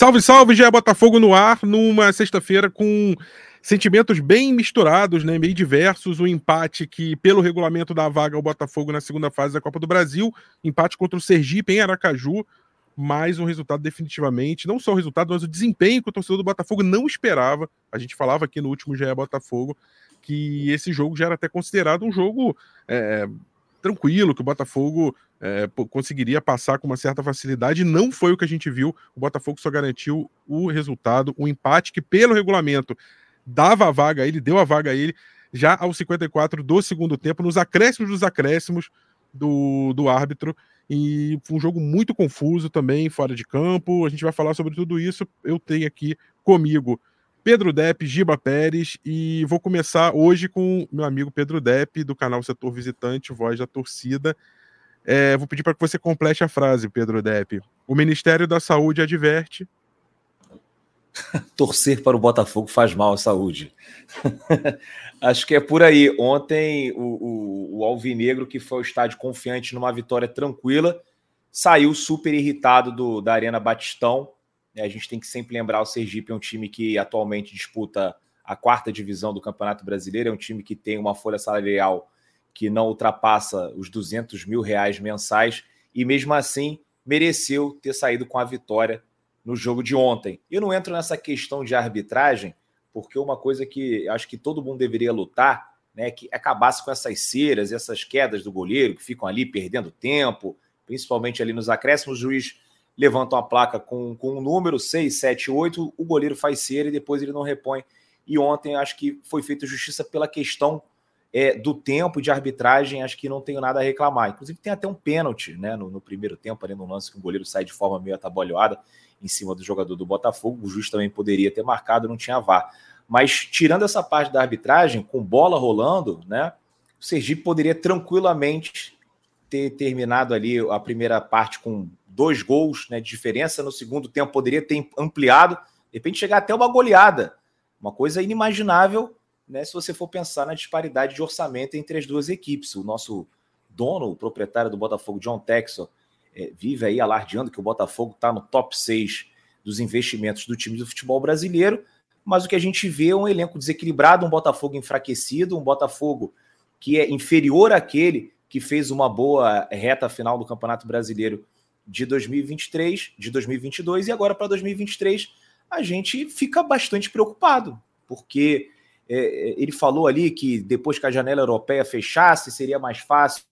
Salve, salve, já é Botafogo no ar, numa sexta-feira com sentimentos bem misturados, né, meio diversos, o um empate que, pelo regulamento da vaga ao Botafogo na segunda fase da Copa do Brasil, empate contra o Sergipe em Aracaju, mais um resultado definitivamente, não só o resultado, mas o desempenho que o torcedor do Botafogo não esperava, a gente falava aqui no último GE Botafogo, que esse jogo já era até considerado um jogo é, tranquilo, que o Botafogo é, conseguiria passar com uma certa facilidade. Não foi o que a gente viu. O Botafogo só garantiu o resultado, o empate que, pelo regulamento, dava a vaga a ele, deu a vaga a ele, já aos 54 do segundo tempo, nos acréscimos dos acréscimos do, do árbitro. E foi um jogo muito confuso também, fora de campo. A gente vai falar sobre tudo isso. Eu tenho aqui comigo Pedro Depp, Giba Pérez, e vou começar hoje com meu amigo Pedro Depp, do canal Setor Visitante, Voz da Torcida. É, vou pedir para que você complete a frase, Pedro Depp. O Ministério da Saúde adverte. Torcer para o Botafogo faz mal à saúde. Acho que é por aí. Ontem, o, o, o Alvinegro, que foi ao estádio confiante numa vitória tranquila, saiu super irritado do, da Arena Batistão. A gente tem que sempre lembrar: o Sergipe é um time que atualmente disputa a quarta divisão do Campeonato Brasileiro, é um time que tem uma folha salarial que não ultrapassa os 200 mil reais mensais e mesmo assim mereceu ter saído com a vitória no jogo de ontem. Eu não entro nessa questão de arbitragem, porque uma coisa que acho que todo mundo deveria lutar, né, que acabasse com essas ceras, essas quedas do goleiro que ficam ali perdendo tempo, principalmente ali nos acréscimos, o juiz levanta uma placa com, com um número 6, 7, 8, o goleiro faz cera e depois ele não repõe. E ontem acho que foi feita justiça pela questão é, do tempo de arbitragem, acho que não tenho nada a reclamar. Inclusive, tem até um pênalti né, no, no primeiro tempo, ali no lance que o goleiro sai de forma meio atabalhoada em cima do jogador do Botafogo. O juiz também poderia ter marcado, não tinha VAR. Mas tirando essa parte da arbitragem, com bola rolando, né, o Sergipe poderia tranquilamente ter terminado ali a primeira parte com dois gols né, de diferença. No segundo tempo, poderia ter ampliado, de repente chegar até uma goleada. Uma coisa inimaginável né, se você for pensar na disparidade de orçamento entre as duas equipes. O nosso dono, o proprietário do Botafogo, John Texel, é, vive aí alardeando que o Botafogo está no top 6 dos investimentos do time do futebol brasileiro, mas o que a gente vê é um elenco desequilibrado, um Botafogo enfraquecido, um Botafogo que é inferior àquele que fez uma boa reta final do Campeonato Brasileiro de 2023, de 2022 e agora para 2023 a gente fica bastante preocupado, porque é, é, ele falou ali que depois que a janela europeia fechasse, seria mais fácil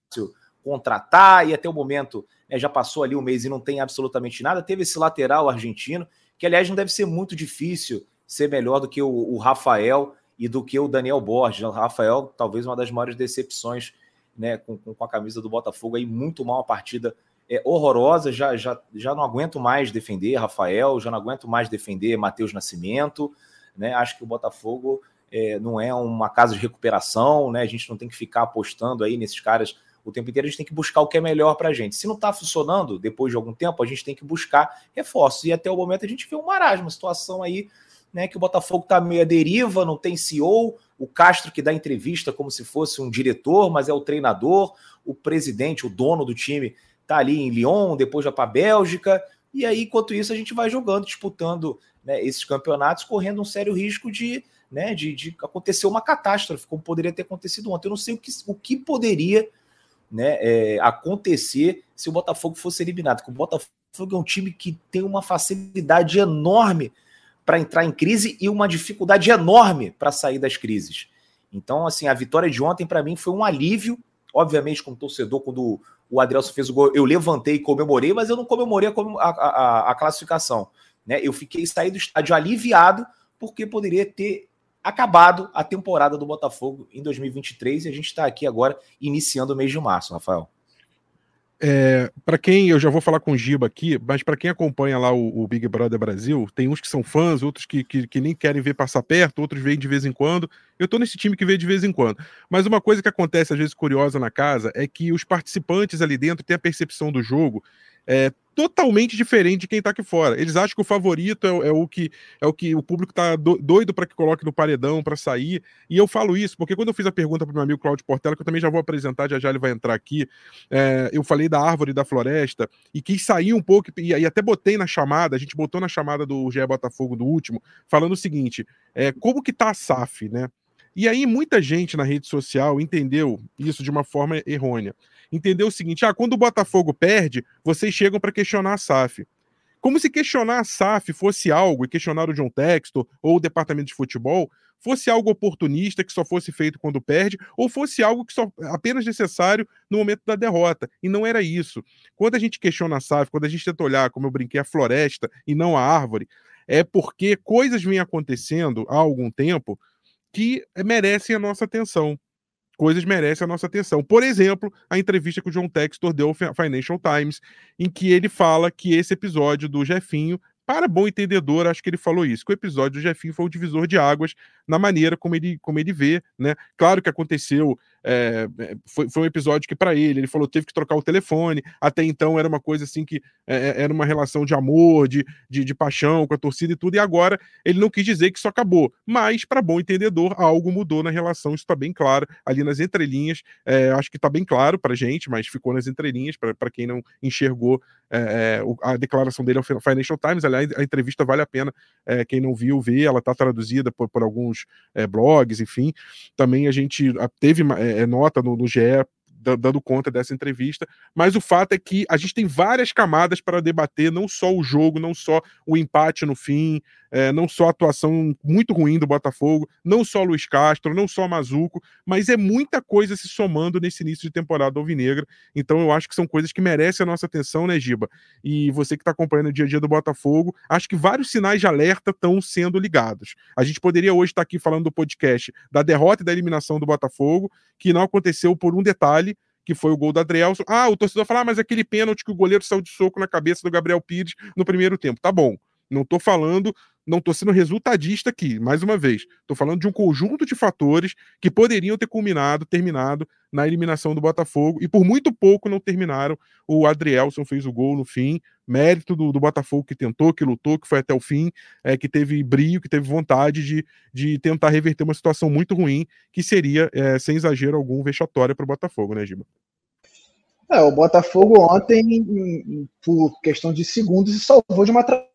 contratar, e até o momento né, já passou ali um mês e não tem absolutamente nada. Teve esse lateral argentino, que aliás não deve ser muito difícil ser melhor do que o, o Rafael e do que o Daniel Borges. O Rafael, talvez uma das maiores decepções né, com, com, a camisa do Botafogo, aí muito mal a partida é, horrorosa. Já, já, já não aguento mais defender Rafael, já não aguento mais defender Matheus Nascimento. Né? Acho que o Botafogo é, não é uma casa de recuperação, né? A gente não tem que ficar apostando aí nesses caras o tempo inteiro, a gente tem que buscar o que é melhor para a gente. Se não está funcionando, depois de algum tempo, a gente tem que buscar reforços. E até o momento a gente vê um marasmo, uma situação aí né, que o Botafogo está meio à deriva, não tem CEO, o Castro que dá entrevista como se fosse um diretor, mas é o treinador, o presidente, o dono do time está ali em Lyon, depois já para a Bélgica, e aí, enquanto isso, a gente vai jogando, disputando né, esses campeonatos, correndo um sério risco de né, de, de acontecer uma catástrofe, como poderia ter acontecido ontem. Eu não sei o que, o que poderia né, é, acontecer se o Botafogo fosse eliminado. Porque o Botafogo é um time que tem uma facilidade enorme para entrar em crise e uma dificuldade enorme para sair das crises. Então, assim, a vitória de ontem para mim foi um alívio. Obviamente, como torcedor, quando o Adrielson fez o gol, eu levantei e comemorei, mas eu não comemorei a, a, a classificação. Né? Eu fiquei saí do estádio aliviado porque poderia ter acabado a temporada do Botafogo em 2023 e a gente está aqui agora iniciando o mês de março, Rafael. É, para quem, eu já vou falar com o Giba aqui, mas para quem acompanha lá o, o, Big Brother Brasil, tem uns que são fãs, outros que, que, que, nem querem ver passar perto, outros veem de vez em quando. Eu tô nesse time que vê de vez em quando. Mas uma coisa que acontece, às vezes, curiosa na casa, é que os participantes ali dentro têm a percepção do jogo é, totalmente diferente de quem tá aqui fora. Eles acham que o favorito é, é o que é o que o público tá doido para que coloque no paredão para sair. E eu falo isso porque quando eu fiz a pergunta para meu amigo Claudio Portela, que eu também já vou apresentar, já já ele vai entrar aqui, é, eu falei da árvore da floresta e quis sair um pouco e, e até botei na chamada, a gente botou na chamada do GE Botafogo do último, falando o seguinte: é, como que tá a SAF, né? E aí muita gente na rede social entendeu isso de uma forma errônea. Entendeu o seguinte: ah, quando o Botafogo perde, vocês chegam para questionar a SAF. Como se questionar a SAF fosse algo, e questionar o John Textor ou o departamento de futebol, fosse algo oportunista que só fosse feito quando perde, ou fosse algo que só apenas necessário no momento da derrota. E não era isso. Quando a gente questiona a SAF, quando a gente tenta olhar, como eu brinquei, a floresta e não a árvore, é porque coisas vêm acontecendo há algum tempo que merecem a nossa atenção. Coisas merecem a nossa atenção. Por exemplo, a entrevista que o John Textor deu ao Financial Times, em que ele fala que esse episódio do Jefinho para bom entendedor, acho que ele falou isso, que o episódio do Jefinho foi o divisor de águas na maneira como ele, como ele vê, né? Claro que aconteceu é, foi, foi um episódio que, para ele, ele falou teve que trocar o telefone. Até então era uma coisa assim que é, era uma relação de amor, de, de, de, paixão com a torcida e tudo. E agora ele não quis dizer que isso acabou. Mas, para bom entendedor, algo mudou na relação. Isso está bem claro ali nas entrelinhas. É, acho que está bem claro para gente, mas ficou nas entrelinhas para quem não enxergou a declaração dele ao Financial Times. Aliás, a entrevista vale a pena. quem não viu, ver. Ela está traduzida por, por alguns blogs, enfim. Também a gente teve é, nota no, no GE dando conta dessa entrevista, mas o fato é que a gente tem várias camadas para debater, não só o jogo, não só o empate no fim, é, não só a atuação muito ruim do Botafogo, não só Luiz Castro, não só Mazuco, mas é muita coisa se somando nesse início de temporada alvinegra. Então eu acho que são coisas que merecem a nossa atenção, né, Giba? E você que está acompanhando o dia a dia do Botafogo, acho que vários sinais de alerta estão sendo ligados. A gente poderia hoje estar tá aqui falando do podcast da derrota e da eliminação do Botafogo, que não aconteceu por um detalhe, que foi o gol da Adrielson. Ah, o torcedor fala, ah, mas aquele pênalti que o goleiro saiu de soco na cabeça do Gabriel Pires no primeiro tempo. Tá bom. Não estou falando, não estou sendo resultadista aqui, mais uma vez. Estou falando de um conjunto de fatores que poderiam ter culminado, terminado na eliminação do Botafogo, e por muito pouco não terminaram. O Adrielson fez o gol no fim, mérito do, do Botafogo que tentou, que lutou, que foi até o fim, é, que teve brilho, que teve vontade de, de tentar reverter uma situação muito ruim, que seria, é, sem exagero algum, vexatória para o Botafogo, né, Giba? É, o Botafogo ontem, por questão de segundos, se salvou de uma tragédia,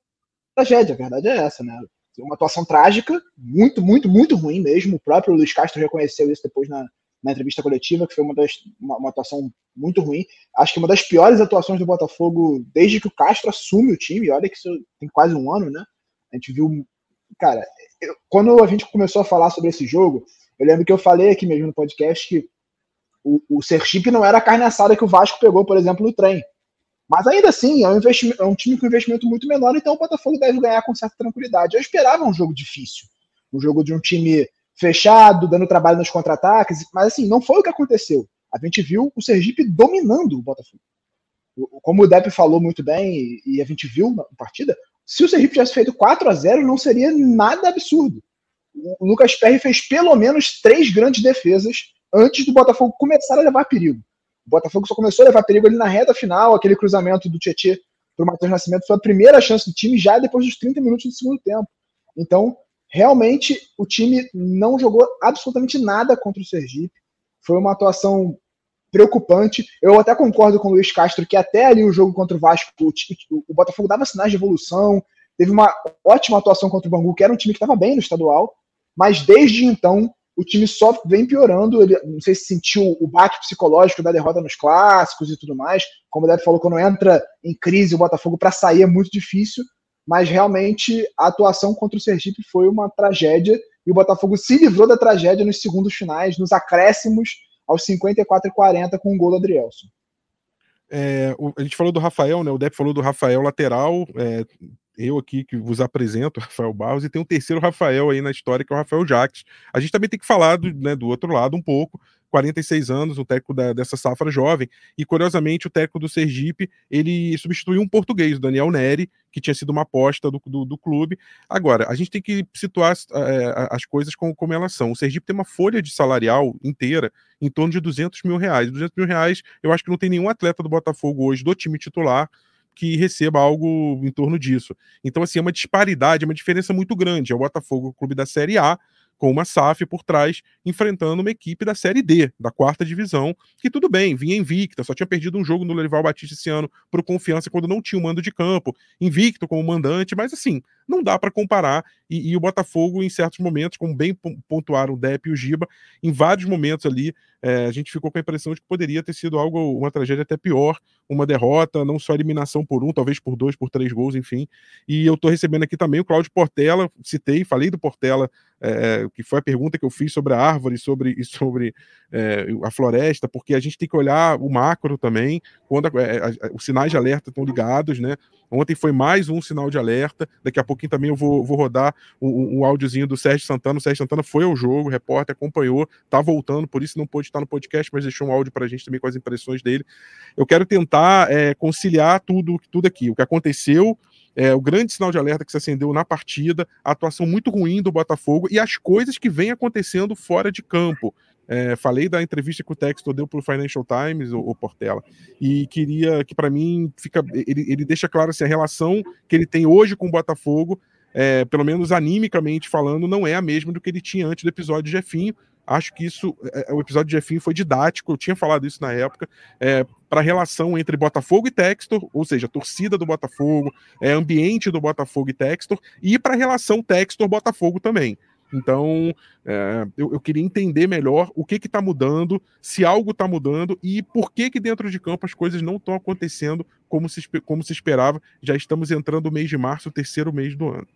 a verdade é essa, né? Uma atuação trágica, muito, muito, muito ruim mesmo. O próprio Luiz Castro reconheceu isso depois na, na entrevista coletiva, que foi uma, das, uma, uma, atuação muito ruim. Acho que uma das piores atuações do Botafogo desde que o Castro assume o time. Olha que isso tem quase um ano, né? A gente viu. Cara, eu, quando a gente começou a falar sobre esse jogo, eu lembro que eu falei aqui mesmo no podcast que o, o Sergipe não era a carne assada que o Vasco pegou, por exemplo, no trem. Mas ainda assim, é um, é um time com investimento muito menor, então o Botafogo deve ganhar com certa tranquilidade. Eu esperava um jogo difícil, um jogo de um time fechado, dando trabalho nos contra-ataques, mas assim, não foi o que aconteceu. A gente viu o Sergipe dominando o Botafogo. Como o Depp falou muito bem, e a gente viu na partida, se o Sergipe tivesse feito 4 a 0 não seria nada absurdo. O Lucas Perry fez pelo menos três grandes defesas antes do Botafogo começar a levar perigo. O Botafogo só começou a levar perigo ali na reta final, aquele cruzamento do Tietê para o Matheus Nascimento foi a primeira chance do time já depois dos 30 minutos do segundo tempo. Então, realmente, o time não jogou absolutamente nada contra o Sergipe. Foi uma atuação preocupante. Eu até concordo com o Luiz Castro que até ali o jogo contra o Vasco, o, o Botafogo dava sinais de evolução, teve uma ótima atuação contra o Bangu, que era um time que estava bem no estadual, mas desde então o time só vem piorando. Ele, não sei se sentiu o baque psicológico da derrota nos clássicos e tudo mais. Como o Débora falou, quando entra em crise o Botafogo para sair é muito difícil. Mas realmente a atuação contra o Sergipe foi uma tragédia e o Botafogo se livrou da tragédia nos segundos finais, nos acréscimos aos 54 e 40 com o gol do Adrielson. É, a gente falou do Rafael, né? O Depp falou do Rafael lateral. É, eu aqui que vos apresento, Rafael Barros, e tem um terceiro Rafael aí na história, que é o Rafael Jacques. A gente também tem que falar do, né, do outro lado um pouco, 46 anos, o técnico da, dessa safra jovem, e curiosamente o técnico do Sergipe, ele substituiu um português, o Daniel Neri, que tinha sido uma aposta do, do, do clube. Agora, a gente tem que situar as, é, as coisas como, como elas são. O Sergipe tem uma folha de salarial inteira em torno de 200 mil reais. 200 mil reais, eu acho que não tem nenhum atleta do Botafogo hoje, do time titular, que receba algo em torno disso. Então, assim, é uma disparidade, é uma diferença muito grande. É o Botafogo, o clube da Série A, com uma SAF por trás, enfrentando uma equipe da Série D, da quarta divisão, que tudo bem, vinha invicta, só tinha perdido um jogo no Lerival Batista esse ano por confiança quando não tinha o um mando de campo, invicto como mandante, mas assim, não dá para comparar. E, e, o Botafogo, em certos momentos, como bem pontuaram o Depp e o Giba, em vários momentos ali, é, a gente ficou com a impressão de que poderia ter sido algo, uma tragédia até pior, uma derrota, não só eliminação por um, talvez por dois, por três gols, enfim. E eu estou recebendo aqui também o Cláudio Portela, citei, falei do Portela, é, que foi a pergunta que eu fiz sobre a árvore sobre, e sobre é, a floresta, porque a gente tem que olhar o macro também, quando a, é, a, a, os sinais de alerta estão ligados, né? Ontem foi mais um sinal de alerta. Daqui a pouquinho também eu vou, vou rodar um, um áudiozinho do Sérgio Santana. O Sérgio Santana foi ao jogo, o repórter acompanhou, tá voltando, por isso não pôde estar no podcast, mas deixou um áudio para a gente também com as impressões dele. Eu quero tentar é, conciliar tudo, tudo aqui. O que aconteceu é, o grande sinal de alerta que se acendeu na partida, a atuação muito ruim do Botafogo e as coisas que vêm acontecendo fora de campo. É, falei da entrevista que o Texto deu para o Financial Times, o, Portela, e queria que, para mim, fica, ele, ele deixa claro assim, a relação que ele tem hoje com o Botafogo, é, pelo menos animicamente falando, não é a mesma do que ele tinha antes do episódio de Jefinho. Acho que isso, é, o episódio de Jefinho foi didático, eu tinha falado isso na época, é, para a relação entre Botafogo e Textor, ou seja, torcida do Botafogo, é, ambiente do Botafogo e Textor, e para a relação Textor-Botafogo também. Então, é, eu, eu, queria entender melhor o que está mudando, se algo está mudando e por que que dentro de campo as coisas não estão acontecendo como se, como se esperava. Já estamos entrando no mês de março, o terceiro mês do ano.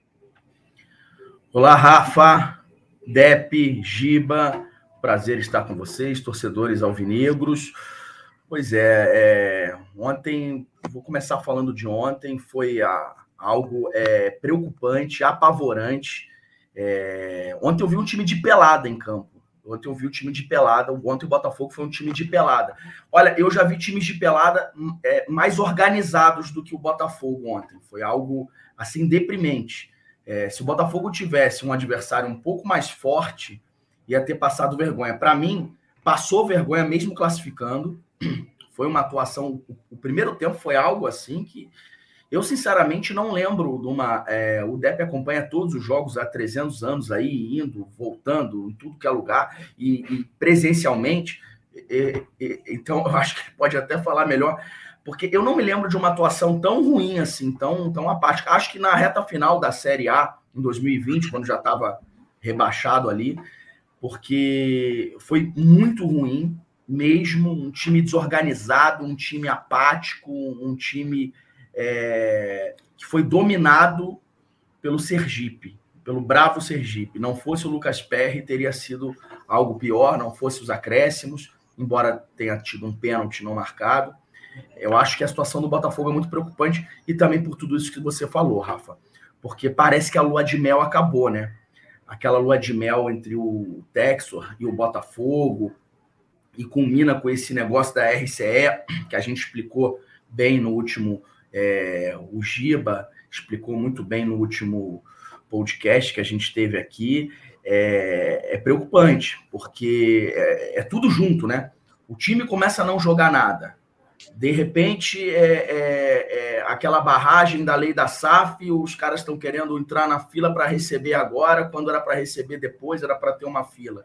Olá, Rafa, Dep, Giba, prazer estar com vocês, torcedores alvinegros. Pois é, é ontem, vou começar falando de ontem, foi a, algo é, preocupante, apavorante é... Ontem eu vi um time de pelada em campo. Ontem eu vi o time de pelada. Ontem o Botafogo foi um time de pelada. Olha, eu já vi times de pelada hum, é, mais organizados do que o Botafogo ontem. Foi algo assim deprimente. É, se o Botafogo tivesse um adversário um pouco mais forte, ia ter passado vergonha. Para mim, passou vergonha mesmo classificando. Foi uma atuação. O primeiro tempo foi algo assim que eu, sinceramente, não lembro de uma. É, o Depp acompanha todos os jogos há 300 anos aí, indo, voltando, em tudo que é lugar, e, e presencialmente. E, e, então, eu acho que pode até falar melhor, porque eu não me lembro de uma atuação tão ruim assim, tão, tão apática. Acho que na reta final da Série A, em 2020, quando já estava rebaixado ali, porque foi muito ruim mesmo, um time desorganizado, um time apático, um time é, que foi dominado pelo Sergipe, pelo bravo Sergipe. Não fosse o Lucas Perry, teria sido algo pior, não fosse os acréscimos, embora tenha tido um pênalti não marcado. Eu acho que a situação do Botafogo é muito preocupante e também por tudo isso que você falou, Rafa. Porque parece que a lua de mel acabou, né? Aquela lua de mel entre o Texor e o Botafogo, e culmina com esse negócio da RCE, que a gente explicou bem no último é, o Giba explicou muito bem no último podcast que a gente teve aqui. É, é preocupante, porque é, é, tudo junto, né? O time começa a não jogar nada. De repente, é, é, é aquela barragem da lei da SAF, os caras estão querendo entrar na fila para receber agora, quando era para receber depois, era para ter uma fila.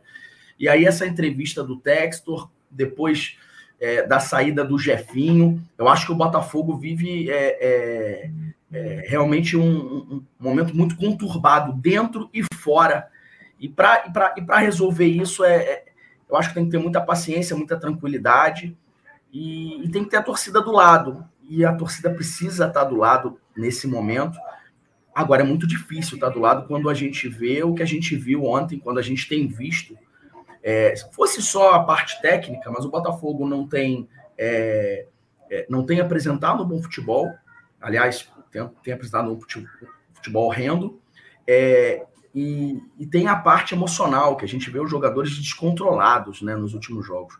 E aí, essa entrevista do Textor, depois é, da saída do Jefinho. Eu acho que o Botafogo vive é, é, é realmente um, um, momento muito conturbado dentro e fora. E para resolver isso, é, é, eu acho que tem que ter muita paciência, muita tranquilidade e, e tem que ter a torcida do lado. E a torcida precisa estar do lado nesse momento. Agora é muito difícil estar do lado quando a gente vê o que a gente viu ontem, quando a gente tem visto é, se fosse só a parte técnica, mas o Botafogo não tem, é, é, não tem apresentado um bom futebol, aliás, tem, tem apresentado um futebol, horrendo, é, e, e, tem a parte emocional, que a gente vê os jogadores descontrolados né, nos últimos jogos.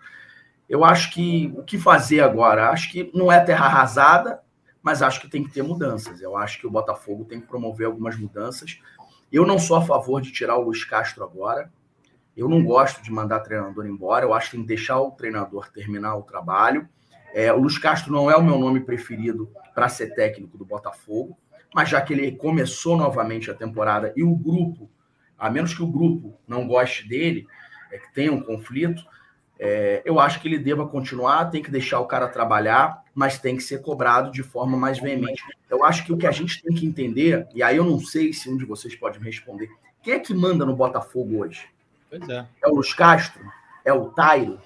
Eu acho que o que fazer agora? Acho que não é terra arrasada, mas acho que tem que ter mudanças. Eu acho que o Botafogo tem que promover algumas mudanças. Eu não sou a favor de tirar o Luiz Castro agora. Eu não gosto de mandar treinador embora, eu acho que tem que deixar o treinador terminar o trabalho. É, o Luiz Castro não é o meu nome preferido para ser técnico do Botafogo, mas já que ele começou novamente a temporada e o grupo, a menos que o grupo não goste dele, é que tenha um conflito, é, eu acho que ele deva continuar, tem que deixar o cara trabalhar, mas tem que ser cobrado de forma mais veemente. Eu acho que o que a gente tem que entender, e aí eu não sei se um de vocês pode me responder, quem é que manda no Botafogo hoje? Pois é. É o Luiz Castro? É o Tairo?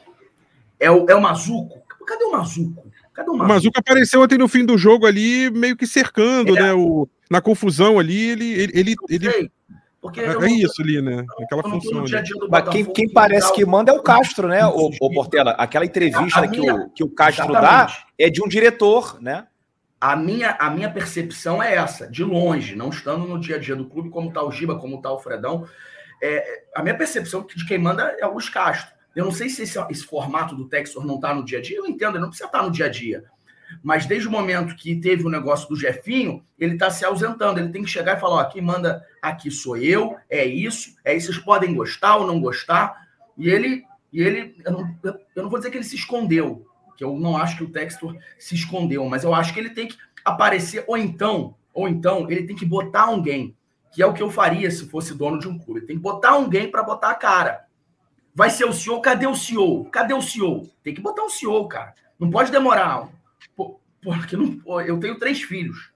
É o, é o Mazuco? Cadê o Mazuco? Cadê o Mazuco? O Mazuco apareceu ontem no fim do jogo ali, meio que cercando, é. né? O, na confusão ali, ele. ele, ele, ele... Porque é, é isso ali, né? Aquela função. Dia -dia Mas quem, quem parece que manda é o Castro, né, o, o Portela? Aquela entrevista que, o, que o Castro exatamente. dá é de um diretor, né? A minha, a minha percepção é essa, de longe, não estando no dia a dia do clube, como tá o Giba, como tá o Fredão. É, a minha percepção de quem manda é o Castro. Eu não sei se esse, esse formato do Textor não está no dia a dia, eu entendo, ele não precisa estar tá no dia a dia. Mas desde o momento que teve o negócio do Jefinho, ele está se ausentando. Ele tem que chegar e falar: ó, quem manda aqui sou eu, é isso, é isso. Vocês podem gostar ou não gostar. E ele, e ele eu, não, eu não vou dizer que ele se escondeu, que eu não acho que o Textor se escondeu, mas eu acho que ele tem que aparecer, ou então, ou então, ele tem que botar alguém, que é o que eu faria se fosse dono de um clube. Tem que botar alguém para botar a cara. Vai ser o CEO? Cadê o CEO? Cadê o CEO? Tem que botar um CEO, cara. Não pode demorar. Porque não, eu tenho três filhos.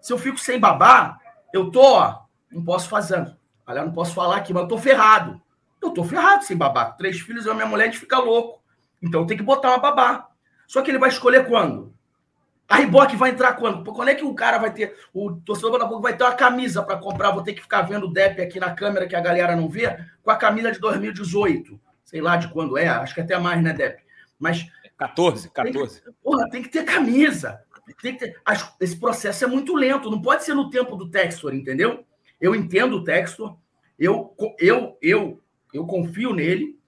Se eu fico sem babá, eu tô, ó, não posso fazer. Aliás, não posso falar aqui, mas eu tô ferrado. Eu tô ferrado sem babá. Três filhos, e minha mulher, a gente fica louco. Então tem que botar uma babá. Só que ele vai escolher quando? A Reebok vai entrar quando? Quando é que o cara vai ter, o torcedor do Botafogo vai ter uma camisa para comprar? Vou ter que ficar vendo o DEP aqui na câmera que a galera não vê, com a camisa de 2018. Sei lá de quando é, acho que até mais, né, DEP? Mas. 14, 14. Tem, porra, tem que ter camisa. Tem que ter, esse processo é muito lento, não pode ser no tempo do Textor, entendeu? Eu entendo o Textor, eu, eu, eu, eu confio nele,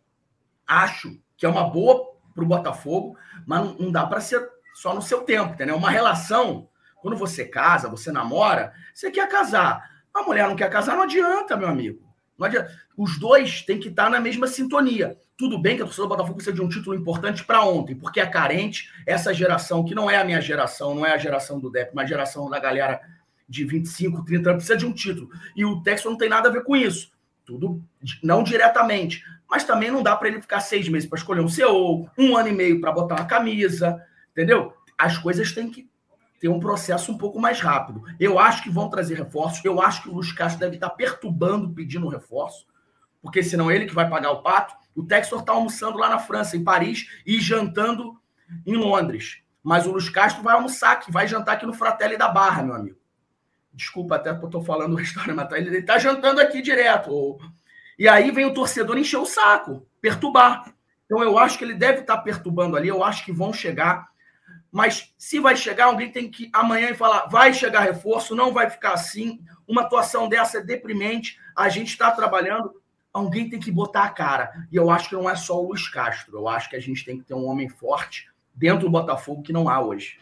acho que é uma boa para o Botafogo, mas não dá para ser só no seu tempo, entendeu? Uma relação, quando você casa, você namora, você quer casar. A mulher não quer casar, não adianta, meu amigo. Não adianta. Os dois têm que estar na mesma sintonia. Tudo bem que a torcida do Botafogo precisa de um título importante para ontem, porque é carente. Essa geração, que não é a minha geração, não é a geração do DEP, mas a geração da galera de 25, 30 anos, precisa de um título. E o Texas não tem nada a ver com isso. Tudo não diretamente. Mas também não dá para ele ficar seis meses para escolher um CEO, um ano e meio para botar uma camisa, Entendeu? As coisas têm que ter um processo um pouco mais rápido. Eu acho que vão trazer reforços. Eu acho que o Luiz Castro deve estar perturbando, pedindo reforço, porque senão ele que vai pagar o pato. O Textor está almoçando lá na França, em Paris, e jantando em Londres. Mas o Luiz Castro vai almoçar aqui, vai jantar aqui no Fratelli da Barra, meu amigo. Desculpa até que eu estou falando o restaurante, mas tá, ele está jantando aqui direto. E aí vem o torcedor encher o saco, perturbar. Então eu acho que ele deve estar perturbando ali, eu acho que vão chegar mas se vai chegar, alguém tem que amanhã e falar: vai chegar reforço, não vai ficar assim. Uma atuação dessa é deprimente. A gente está trabalhando. Alguém tem que botar a cara. E eu acho que não é só o Luiz Castro. Eu acho que a gente tem que ter um homem forte dentro do Botafogo que não há hoje.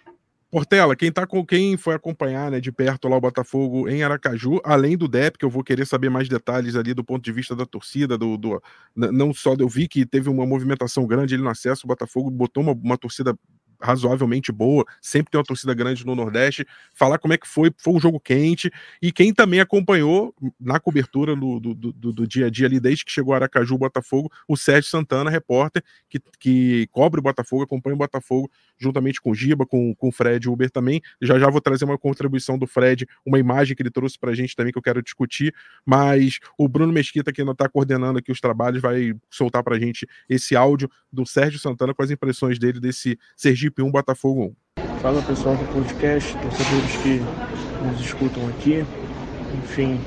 Portela, quem tá com quem foi acompanhar né, de perto lá o Botafogo em Aracaju, além do DEP, que eu vou querer saber mais detalhes ali do ponto de vista da torcida, do, do não só eu vi que teve uma movimentação grande ali no acesso, o Botafogo botou uma, uma torcida razoavelmente boa, sempre tem uma torcida grande no Nordeste, falar como é que foi, foi um jogo quente, e quem também acompanhou na cobertura do, do, do, do dia a dia ali, desde que chegou Aracaju, Botafogo, o Sérgio Santana, repórter, que, que cobre o Botafogo, acompanha o Botafogo, juntamente com o Giba, com, com o Fred Uber também, já já vou trazer uma contribuição do Fred, uma imagem que ele trouxe pra gente também, que eu quero discutir, mas o Bruno Mesquita, que ainda está coordenando aqui os trabalhos, vai soltar pra gente esse áudio do Sérgio Santana com as impressões dele desse Sergipe Sergipe 1, Botafogo 1. Fala pessoal do podcast, torcedores que nos escutam aqui. Enfim,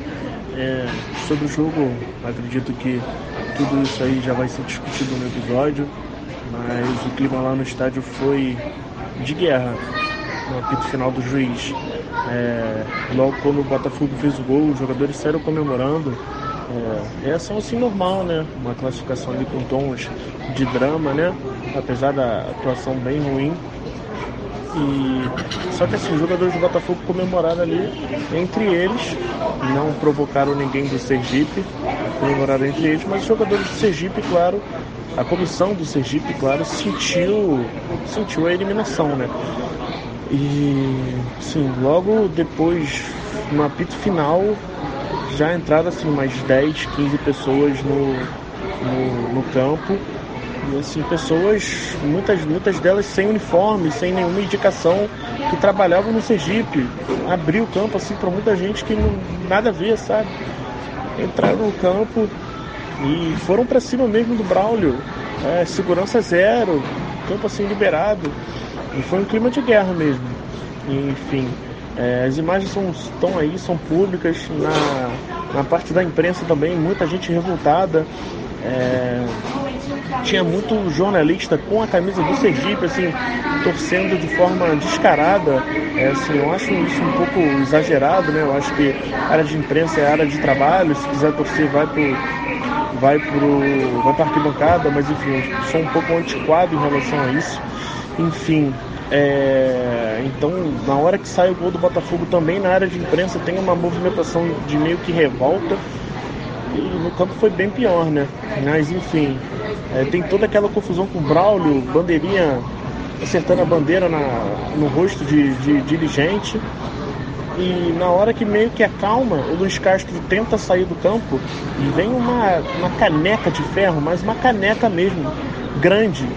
é, sobre o jogo, acredito que tudo isso aí já vai ser discutido no episódio, mas o clima lá no estádio foi de guerra no apito final do juiz. É, logo quando o Botafogo fez o gol, os jogadores saíram comemorando. É, é ação assim normal, né? Uma classificação ali com tons de drama, né? Apesar da atuação bem ruim. E só que assim, os jogadores do Botafogo comemoraram ali entre eles, não provocaram ninguém do Sergipe, comemoraram entre eles, mas os jogadores do Sergipe, claro, a comissão do Sergipe, claro, sentiu, sentiu a eliminação, né? E sim, logo depois, no apito final, já entraram assim mais 10, 15 pessoas no, no, no campo. E assim, pessoas, muitas, muitas delas sem uniforme, sem nenhuma indicação, que trabalhavam no Sergipe. Abriu o campo assim para muita gente que não, nada a ver, sabe? Entraram no campo e foram para cima mesmo do Braulio. É, segurança zero, campo assim liberado. E foi um clima de guerra mesmo. E, enfim, é, as imagens são, estão aí, são públicas. Na, na parte da imprensa também, muita gente revoltada. É, tinha muito jornalista com a camisa do Sergipe, assim, torcendo de forma descarada. É, assim, eu acho isso um pouco exagerado, né? Eu acho que área de imprensa é área de trabalho, se quiser torcer vai pro. Vai pro. vai pra arquibancada, mas enfim, eu sou um pouco antiquado em relação a isso. Enfim, é, então, na hora que sai o gol do Botafogo, também na área de imprensa tem uma movimentação de meio que revolta. E no campo foi bem pior, né? Mas enfim, é, tem toda aquela confusão com o Braulio, bandeirinha acertando a bandeira na, no rosto de, de, dirigente. E na hora que meio que acalma, o Luiz Castro tenta sair do campo e vem uma, uma caneca de ferro, mas uma caneca mesmo, grande,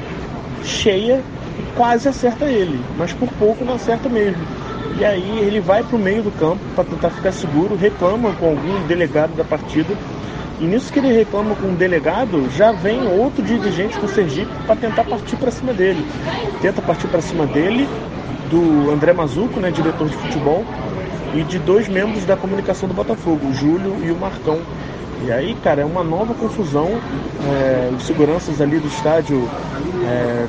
cheia, e quase acerta ele, mas por pouco não acerta mesmo. E aí ele vai para o meio do campo para tentar ficar seguro, reclama com algum delegado da partida e nisso que ele reclama com o delegado, já vem outro dirigente do Sergipe para tentar partir para cima dele. Tenta partir para cima dele, do André Mazuco, né, diretor de futebol, e de dois membros da comunicação do Botafogo, o Júlio e o Marcão. E aí, cara, é uma nova confusão. É, os seguranças ali do estádio é,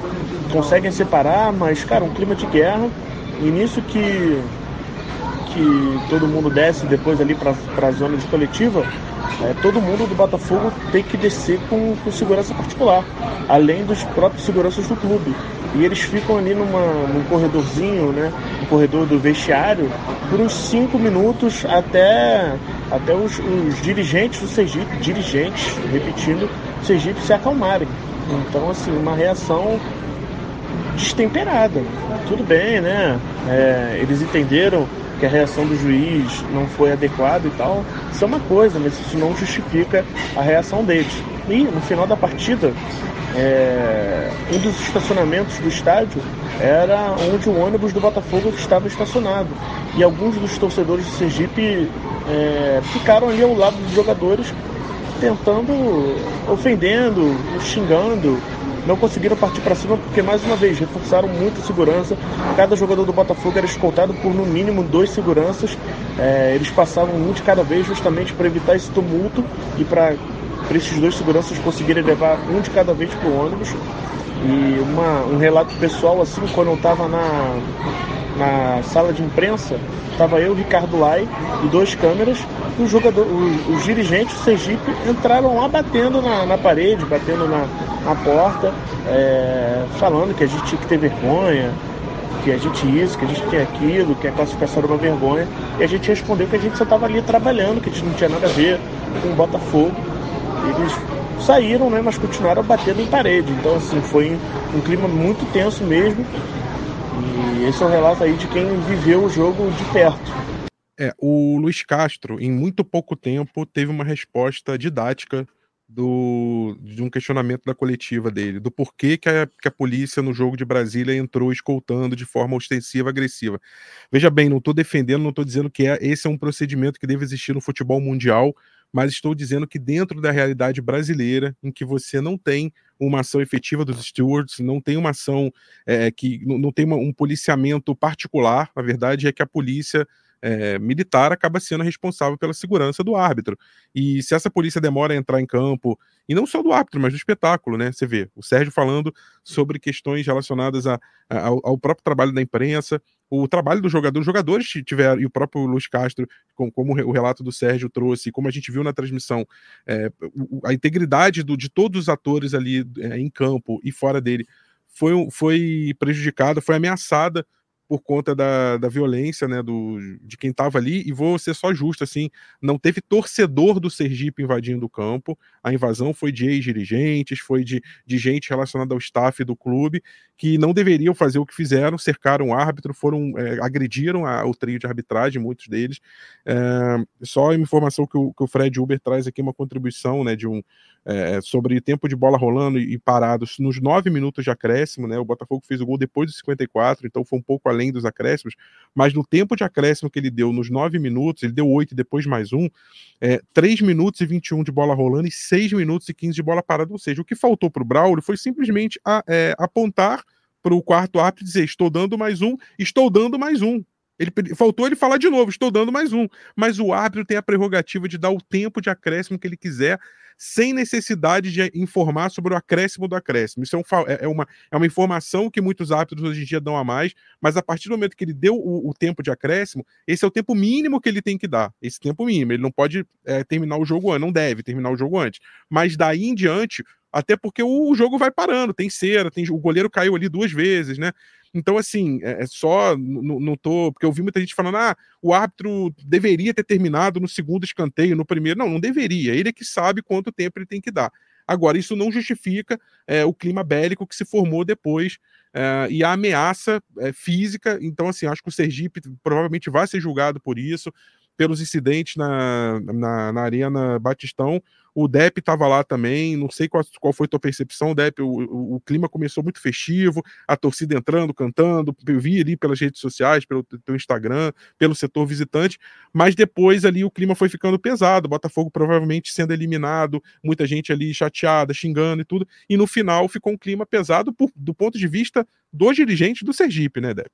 conseguem separar, mas, cara, um clima de guerra. E nisso que, que todo mundo desce depois ali para a zona de coletiva, é, todo mundo do Botafogo tem que descer com, com, segurança particular, além dos próprios seguranças do clube. E eles ficam ali numa, num corredorzinho, né, no corredor do vestiário, por uns cinco minutos até, até os, os dirigentes do Sergipe, dirigentes, repetindo, do Sergipe se acalmarem. Então, assim, uma reação destemperada. Tudo bem, né? É, eles entenderam que a reação do juiz não foi adequada e tal, isso é uma coisa, mas isso não justifica a reação deles. E no final da partida, é, um dos estacionamentos do estádio era onde o ônibus do Botafogo estava estacionado. E alguns dos torcedores do Sergipe é, ficaram ali ao lado dos jogadores, tentando, ofendendo, xingando, não conseguiram partir para cima porque, mais uma vez, reforçaram muito a segurança. Cada jogador do Botafogo era escoltado por no mínimo dois seguranças. É, eles passavam um de cada vez justamente para evitar esse tumulto e para esses dois seguranças conseguirem levar um de cada vez para o ônibus. E uma, um relato pessoal, assim, quando eu estava na, na sala de imprensa, estava eu, Ricardo Lai e dois câmeras. E os, jogador, os, os dirigentes do Sergipe entraram lá batendo na, na parede, batendo na, na porta, é, falando que a gente tinha que ter vergonha, que a gente isso, que a gente tinha aquilo, que a classificação era uma vergonha. E a gente respondeu que a gente só estava ali trabalhando, que a gente não tinha nada a ver com o Botafogo. Eles saíram, né, mas continuaram batendo em parede. Então, assim, foi um clima muito tenso mesmo. E esse é o relato aí de quem viveu o jogo de perto. É, o Luiz Castro, em muito pouco tempo, teve uma resposta didática do, de um questionamento da coletiva dele, do porquê que a, que a polícia no jogo de Brasília entrou escoltando de forma ostensiva, agressiva. Veja bem, não estou defendendo, não estou dizendo que é, esse é um procedimento que deve existir no futebol mundial, mas estou dizendo que dentro da realidade brasileira, em que você não tem uma ação efetiva dos stewards, não tem uma ação é, que não, não tem uma, um policiamento particular, a verdade é que a polícia é, militar acaba sendo responsável pela segurança do árbitro. E se essa polícia demora a entrar em campo, e não só do árbitro, mas do espetáculo, né? Você vê o Sérgio falando sobre questões relacionadas a, a, ao, ao, próprio trabalho da imprensa, o trabalho do jogador, os jogadores tiveram, e o próprio Luiz Castro, como, como o relato do Sérgio trouxe, como a gente viu na transmissão, é, a integridade do, de todos os atores ali é, em campo e fora dele foi, foi prejudicada, foi ameaçada por conta da, da violência, né, do, de quem estava ali, e vou ser só justo, assim, não teve torcedor do Sergipe invadindo o campo, a invasão foi de ex-dirigentes, foi de, de gente relacionada ao staff do clube, que não deveriam fazer o que fizeram, cercaram o árbitro, foram, é, agrediram a, o trio de arbitragem, muitos deles, é, só a informação que o, que o Fred Uber traz aqui, uma contribuição, né, de um, é, sobre tempo de bola rolando e, e parados nos nove minutos de acréscimo, né, o Botafogo fez o gol depois dos 54, então foi um pouco além dos acréscimos, mas no tempo de acréscimo que ele deu nos nove minutos, ele deu oito depois mais um, é, 3 minutos e 21 de bola rolando e 6 minutos e 15 de bola parada. Ou seja, o que faltou para o Braulio foi simplesmente a, é, apontar para o quarto árbitro e dizer: estou dando mais um, estou dando mais um. Ele faltou ele falar de novo, estou dando mais um. Mas o árbitro tem a prerrogativa de dar o tempo de acréscimo que ele quiser sem necessidade de informar sobre o acréscimo do acréscimo. Isso é, um, é, é, uma, é uma informação que muitos árbitros hoje em dia dão a mais, mas a partir do momento que ele deu o, o tempo de acréscimo, esse é o tempo mínimo que ele tem que dar. Esse tempo mínimo. Ele não pode é, terminar o jogo antes, não deve terminar o jogo antes. Mas daí em diante, até porque o, jogo vai parando, tem cera, tem, o goleiro caiu ali duas vezes, né? Então, assim, é, é só. Não tô. Porque eu vi muita gente falando, ah, o árbitro deveria ter terminado no segundo escanteio, no primeiro. Não, não deveria. Ele é que sabe quanto tempo ele tem que dar. Agora, isso não justifica é, o clima bélico que se formou depois é, e a ameaça é, física. Então, assim, acho que o Sergipe provavelmente vai ser julgado por isso pelos incidentes na, na, na Arena Batistão. O Dep estava lá também, não sei qual, qual foi a tua percepção, Dep. O, o, o, clima começou muito festivo, a torcida entrando, cantando. Eu vi ali pelas redes sociais, pelo teu Instagram, pelo setor visitante, mas depois ali o clima foi ficando pesado. Botafogo provavelmente sendo eliminado, muita gente ali chateada, xingando e tudo. E no final ficou um clima pesado por, do ponto de vista dos dirigentes do Sergipe, né, Dep?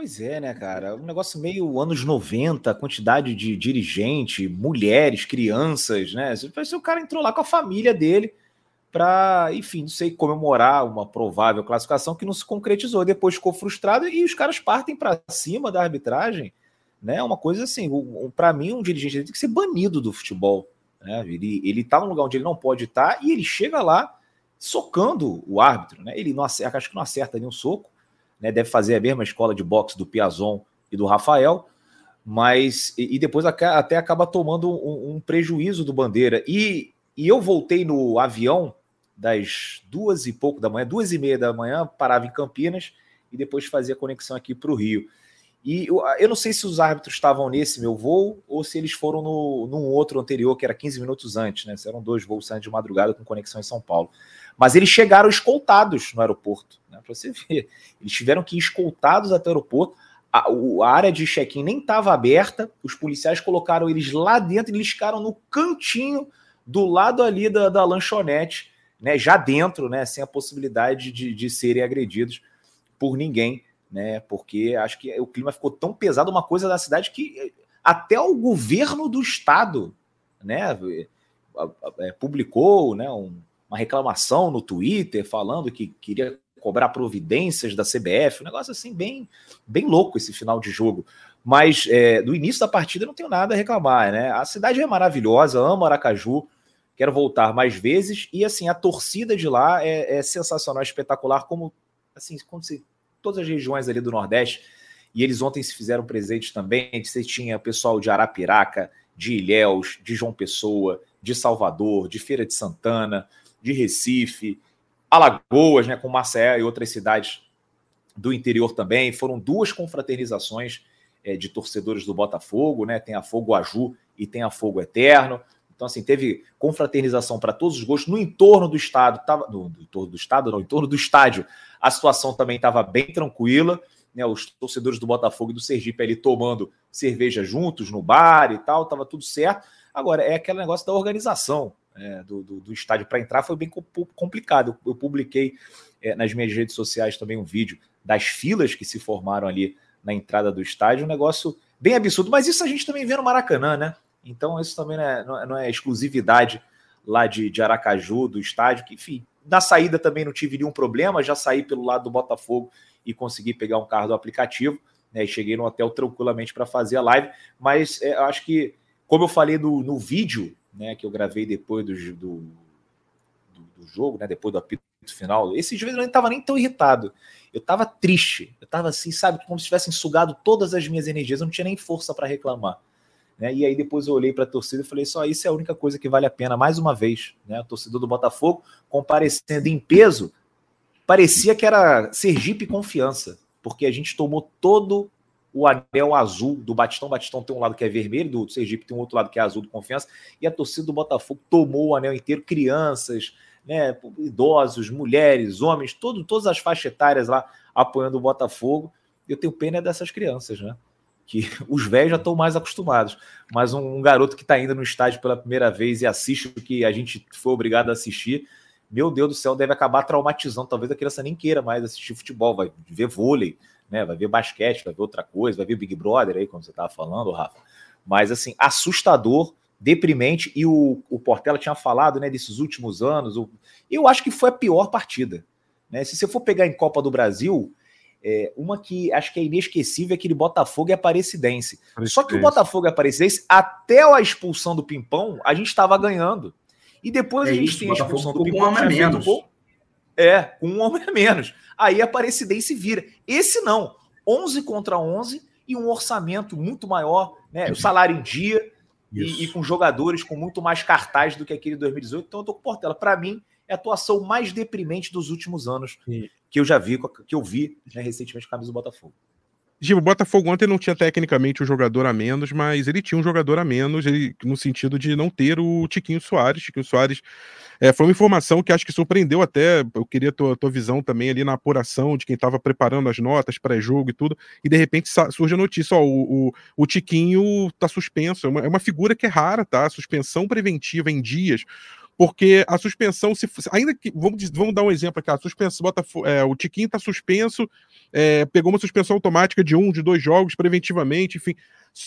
Pois é, né, cara? Um negócio meio anos 90, quantidade de dirigente, mulheres, crianças, né? Parece que o cara entrou lá com a família dele para, enfim, não sei, comemorar uma provável classificação que não se concretizou. Depois ficou frustrado e os caras partem para cima da arbitragem, né? Uma coisa assim, para mim, um dirigente tem que ser banido do futebol. Né? Ele, ele tá num lugar onde ele não pode estar e ele chega lá socando o árbitro, né? Ele não acerta, acho que não acerta nenhum soco né, deve fazer a mesma escola de boxe do Piazon e do Rafael, mas e, e depois até acaba tomando um, um, prejuízo do Bandeira. E, e eu voltei no avião das duas e pouco da manhã, duas e meia da manhã, parava em Campinas e depois fazia conexão aqui para o Rio. E eu, eu, não sei se os árbitros estavam nesse meu voo ou se eles foram no, num outro anterior, que era 15 minutos antes, né? Eram dois voos saindo de madrugada com conexão em São Paulo. Mas eles chegaram escoltados no aeroporto? Para você ver. Eles tiveram que ir escoltados até o aeroporto. A, a área de check-in nem estava aberta, os policiais colocaram eles lá dentro e eles ficaram no cantinho do lado ali da, da lanchonete, né? Já dentro, né? Sem a possibilidade de, de serem agredidos por ninguém, né? Porque acho que o clima ficou tão pesado, uma coisa da cidade que até o governo do estado, né? É, publicou, né? Um, uma reclamação no Twitter falando que queria cobrar providências da CBF, um negócio assim bem, bem louco esse final de jogo. Mas é, do início da partida não tenho nada a reclamar, né? A cidade é maravilhosa, amo Aracaju, quero voltar mais vezes e assim a torcida de lá é, é sensacional, espetacular, como assim, como se todas as regiões ali do Nordeste. E eles ontem se fizeram presentes também. Você tinha pessoal de Arapiraca, de Ilhéus, de João Pessoa, de Salvador, de Feira de Santana, de Recife, Alagoas, né, com Maceió e outras cidades do interior também. Foram duas confraternizações é, de torcedores do Botafogo, né? Tem a Fogo Aju e tem a Fogo Eterno. Então, assim, teve confraternização para todos os gostos. No entorno do estado, tava, no, no entorno do estado, não, no entorno do estádio, a situação também estava bem tranquila. Né, os torcedores do Botafogo e do Sergipe ali tomando cerveja juntos no bar e tal, estava tudo certo. Agora, é aquele negócio da organização é, do, do, do, estádio para entrar foi bem complicado. Eu, eu publiquei é, nas minhas redes sociais também um vídeo das filas que se formaram ali na entrada do estádio, um negócio bem absurdo, mas isso a gente também vê no Maracanã, né? Então, isso também não é, não é, é exclusividade lá de, de Aracaju, do estádio, que, enfim, na saída também não tive nenhum problema, já saí pelo lado do Botafogo e consegui pegar um carro do aplicativo, né? E cheguei no hotel tranquilamente para fazer a live, mas é, acho que, como eu falei no, no vídeo, né, que eu gravei depois do, do, do jogo, né, depois do apito final. Esse eu não estava nem tão irritado. Eu estava triste. Eu estava assim, sabe, como se tivessem sugado todas as minhas energias. Eu não tinha nem força para reclamar. Né? E aí depois eu olhei para a torcida e falei: só isso é a única coisa que vale a pena, mais uma vez. Né? A torcida do Botafogo comparecendo em peso, parecia que era Sergipe Confiança, porque a gente tomou todo o anel azul do Batistão. Batistão tem um lado que é vermelho, do Sergipe tem um outro lado que é azul do Confiança, e a torcida do Botafogo tomou o anel inteiro, crianças, né, idosos, mulheres, homens, todo, todas as faixas etárias lá apoiando o Botafogo. Eu tenho pena dessas crianças, né? Que os velhos já estão mais acostumados. Mas um, um garoto que está indo no estádio pela primeira vez e assiste o que a gente foi obrigado a assistir, meu Deus do céu, deve acabar traumatizando. Talvez a criança nem queira mais assistir futebol, vai ver vôlei, né? Vai ver basquete, vai ver outra coisa, vai ver Big Brother aí, como você estava falando, Rafa. Mas assim, assustador, deprimente, e o, o Portela tinha falado, né, desses últimos anos. O, eu acho que foi a pior partida. Né? Se você for pegar em Copa do Brasil, é, uma que acho que é inesquecível é aquele Botafogo e Aparecidense. Só que o Botafogo e Aparecidense, até a expulsão do Pimpão, a gente estava ganhando. E depois é a gente isso, tem a expulsão do Pimpão. Um a menos. Gol, é, com um homem a menos. Aí a Aparecidense vira. Esse não. 11 contra 11 e um orçamento muito maior, né? O salário em dia e, e, com jogadores com muito mais cartaz do que aquele de 2018. Então eu tô com Portela. Para mim, é a atuação mais deprimente dos últimos anos que eu já vi, que eu vi né, recentemente com a camisa do Botafogo. Gil, o Botafogo ontem não tinha tecnicamente um jogador a menos, mas ele tinha um jogador a menos, ele, no sentido de não ter o Tiquinho Soares. Tiquinho Soares é, foi uma informação que acho que surpreendeu até. Eu queria a tua, tua visão também ali na apuração de quem estava preparando as notas, pré-jogo e tudo. E de repente surge a notícia: ó, o, o, o Tiquinho tá suspenso. É uma, é uma figura que é rara, tá? Suspensão preventiva em dias porque a suspensão, se ainda que vamos, vamos dar um exemplo aqui, a suspensão, Botafogo, é, o Tiquinho está suspenso, é, pegou uma suspensão automática de um, de dois jogos preventivamente, enfim.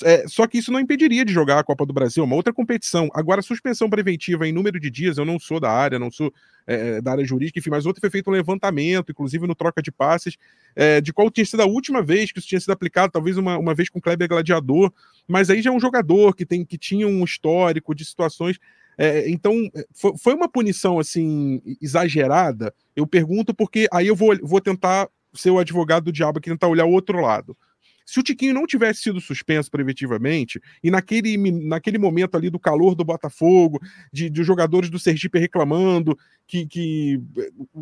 É, só que isso não impediria de jogar a Copa do Brasil, uma outra competição. Agora, suspensão preventiva em número de dias, eu não sou da área, não sou é, da área jurídica, enfim, mas outro foi feito um levantamento, inclusive no troca de passes, é, de qual tinha sido a última vez que isso tinha sido aplicado, talvez uma, uma vez com Kleber Gladiador, mas aí já é um jogador que, tem, que tinha um histórico de situações é, então, é, foi uma punição assim exagerada. Eu pergunto porque aí eu vou, vou tentar ser o advogado do diabo aqui, tentar olhar o outro lado. Se o Tiquinho não tivesse sido suspenso preventivamente, e naquele, naquele momento ali do calor do Botafogo, de, de jogadores do Sergipe reclamando que, que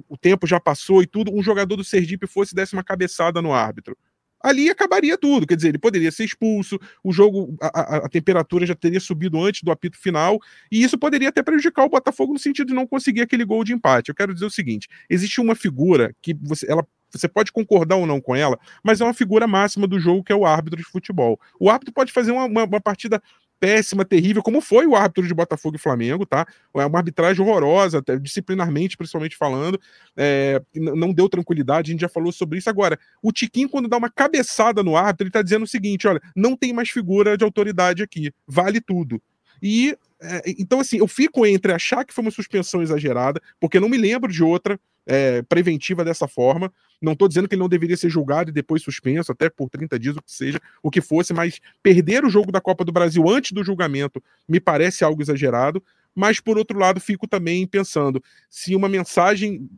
o tempo já passou e tudo, um jogador do Sergipe fosse desse uma cabeçada no árbitro ali acabaria tudo. Quer dizer, ele poderia ser expulso, o jogo, a, a, a, temperatura já teria subido antes do apito final, e isso poderia até prejudicar o Botafogo no sentido de não conseguir aquele gol de empate. Eu quero dizer o seguinte: existe uma figura que você, ela, você pode concordar ou não com ela, mas é uma figura máxima do jogo que é o árbitro de futebol. O árbitro pode fazer uma, uma, uma partida péssima, terrível, como foi o árbitro de Botafogo e Flamengo, tá? É uma arbitragem horrorosa, disciplinarmente, principalmente falando, é, não deu tranquilidade, a gente já falou sobre isso. Agora, o Tiquinho, quando dá uma cabeçada no árbitro, ele tá dizendo o seguinte: olha, não tem mais figura de autoridade aqui, vale tudo. E é, então, assim, eu fico entre achar que foi uma suspensão exagerada, porque não me lembro de outra é, preventiva dessa forma. Não estou dizendo que ele não deveria ser julgado e depois suspenso, até por 30 dias, o que seja, o que fosse, mas perder o jogo da Copa do Brasil antes do julgamento me parece algo exagerado. Mas, por outro lado, fico também pensando: se uma mensagem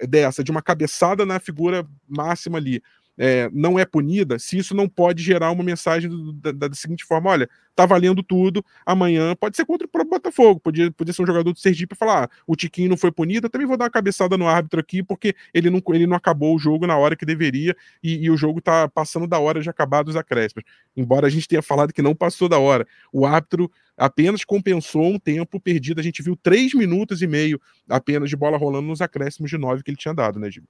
é, dessa, de uma cabeçada na figura máxima ali, é, não é punida, se isso não pode gerar uma mensagem do, da, da, seguinte forma: olha, tá valendo tudo, amanhã pode ser contra o próprio Botafogo, podia, podia ser um jogador do Sergipe e falar: ah, o Tiquinho não foi punido, eu também vou dar uma cabeçada no árbitro aqui, porque ele não, ele não acabou o jogo na hora que deveria e, e o jogo tá passando da hora de acabar dos acréscimos. Embora a gente tenha falado que não passou da hora, o árbitro apenas compensou um tempo perdido. A gente viu três minutos e meio apenas de bola rolando nos acréscimos de nove que ele tinha dado, né, Gil?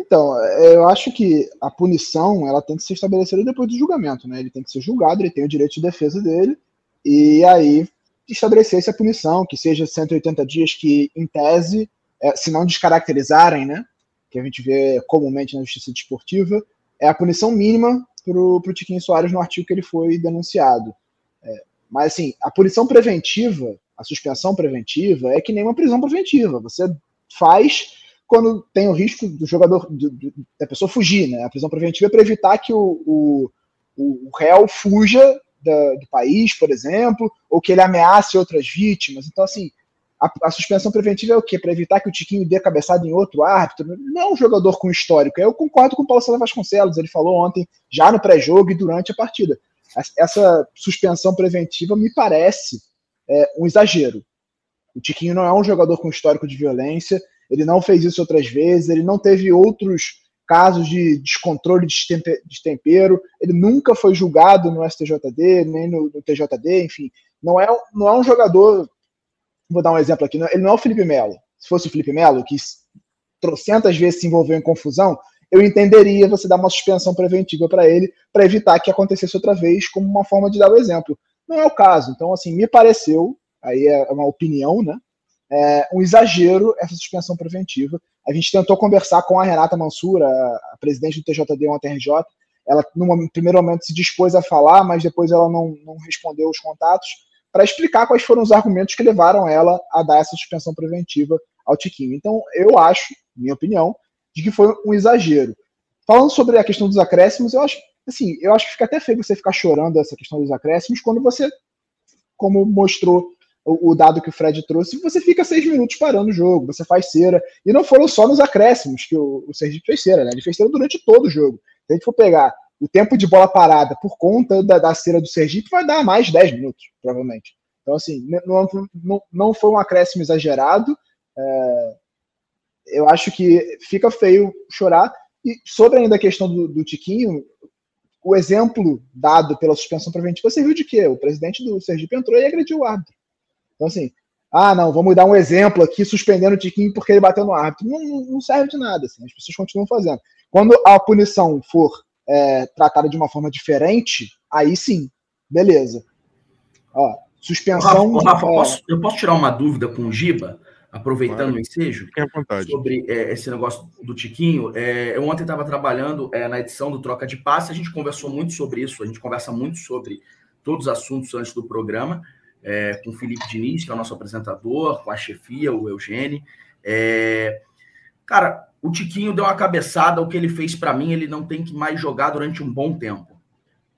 Então, é, eu acho que a punição ela tem que ser estabelecida depois do julgamento, né? Ele tem que ser julgado, ele tem o direito de defesa dele, e aí estabelecer essa punição, que seja 180 dias, que em tese, é, se não descaracterizarem, né? Que a gente vê comumente na justiça desportiva, é a punição mínima para o Tiquinho Soares no artigo que ele foi denunciado. É, mas assim, a punição preventiva, a suspensão preventiva, é que nem uma prisão preventiva. Você faz quando tem o risco do jogador, do, do, da pessoa fugir, né? A prisão preventiva é para evitar que o, o, o réu fuja da, do país, por exemplo, ou que ele ameace outras vítimas. Então, assim, a, a, suspensão preventiva é o quê? Para evitar que o Tiquinho dê cabeçada em outro árbitro? Não é um jogador com histórico. Eu concordo com o Paulo César Vasconcelos, ele falou ontem, já no pré-jogo e durante a partida. Essa suspensão preventiva me parece é, um exagero. O Tiquinho não é um jogador com histórico de violência, ele não fez isso outras vezes, ele não teve outros casos de descontrole de tempero, ele nunca foi julgado no STJD, nem no, no TJD, enfim. Não é, não é um jogador vou dar um exemplo aqui, ele não é o Felipe Melo. Se fosse o Felipe Melo, que trocentas vezes se envolveu em confusão, eu entenderia você dar uma suspensão preventiva para ele, para evitar que acontecesse outra vez, como uma forma de dar o exemplo. Não é o caso. Então, assim, me pareceu, aí é uma opinião, né? É um exagero essa suspensão preventiva. A gente tentou conversar com a Renata Mansura, a presidente do TJD ontem RJ. Ela, no primeiro momento, se dispôs a falar, mas depois ela não, não respondeu os contatos para explicar quais foram os argumentos que levaram ela a dar essa suspensão preventiva ao Tiquinho. Então, eu acho, minha opinião, de que foi um exagero. Falando sobre a questão dos acréscimos, eu acho, assim, eu acho que fica até feio você ficar chorando essa questão dos acréscimos quando você, como mostrou o, dado que o Fred trouxe, você fica seis minutos parando o jogo, você faz cera. E não foram só nos acréscimos que o, o Sergipe fez cera, né? Ele fez cera durante todo o jogo. Se a gente for pegar o tempo de bola parada por conta da, da cera do Sergipe vai dar mais de 10 minutos, provavelmente. Então, assim, não, não, não foi um acréscimo exagerado. É, eu acho que fica feio chorar. E sobre ainda a questão do, do Tiquinho, o exemplo dado pela suspensão preventiva serviu de quê? O presidente do Sergipe entrou e agrediu o árbitro. Então, assim, ah, não, vamos dar um exemplo aqui suspendendo o Tiquinho porque ele bateu no árbitro. Não, não serve de nada, assim, as pessoas continuam fazendo. Quando a punição for é, tratada de uma forma diferente, aí sim, beleza. Ó, suspensão. Rafa, Rafa, é... posso, eu posso tirar uma dúvida com o Giba, aproveitando o ensejo? Sobre é, esse negócio do Tiquinho. É, eu ontem estava trabalhando é, na edição do Troca de Passe, a gente conversou muito sobre isso, a gente conversa muito sobre todos os assuntos antes do programa, é, com o Felipe Diniz, que é o nosso apresentador, com a chefia, o Eugênio. É, cara, o Tiquinho deu uma cabeçada, o que ele fez para mim, ele não tem que mais jogar durante um bom tempo,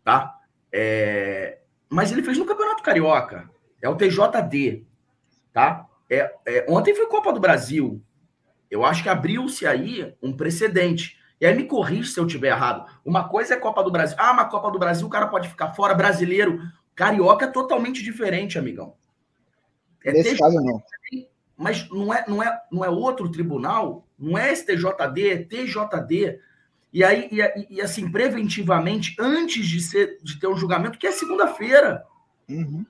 tá? É... Mas ele fez no Campeonato Carioca, é o TJD, tá? É, é... Ontem foi Copa do Brasil, eu acho que abriu-se aí um precedente. E aí me corrija se eu estiver errado. Uma coisa é Copa do Brasil. Ah, uma Copa do Brasil o cara pode ficar fora. Brasileiro, carioca é totalmente diferente, amigão. É Nesse caso, não mas não é, não é, não é outro tribunal, não é STJD, é TJD. E aí, e, e assim, preventivamente, antes de, ser, de ter um julgamento, que é segunda-feira. Uhum.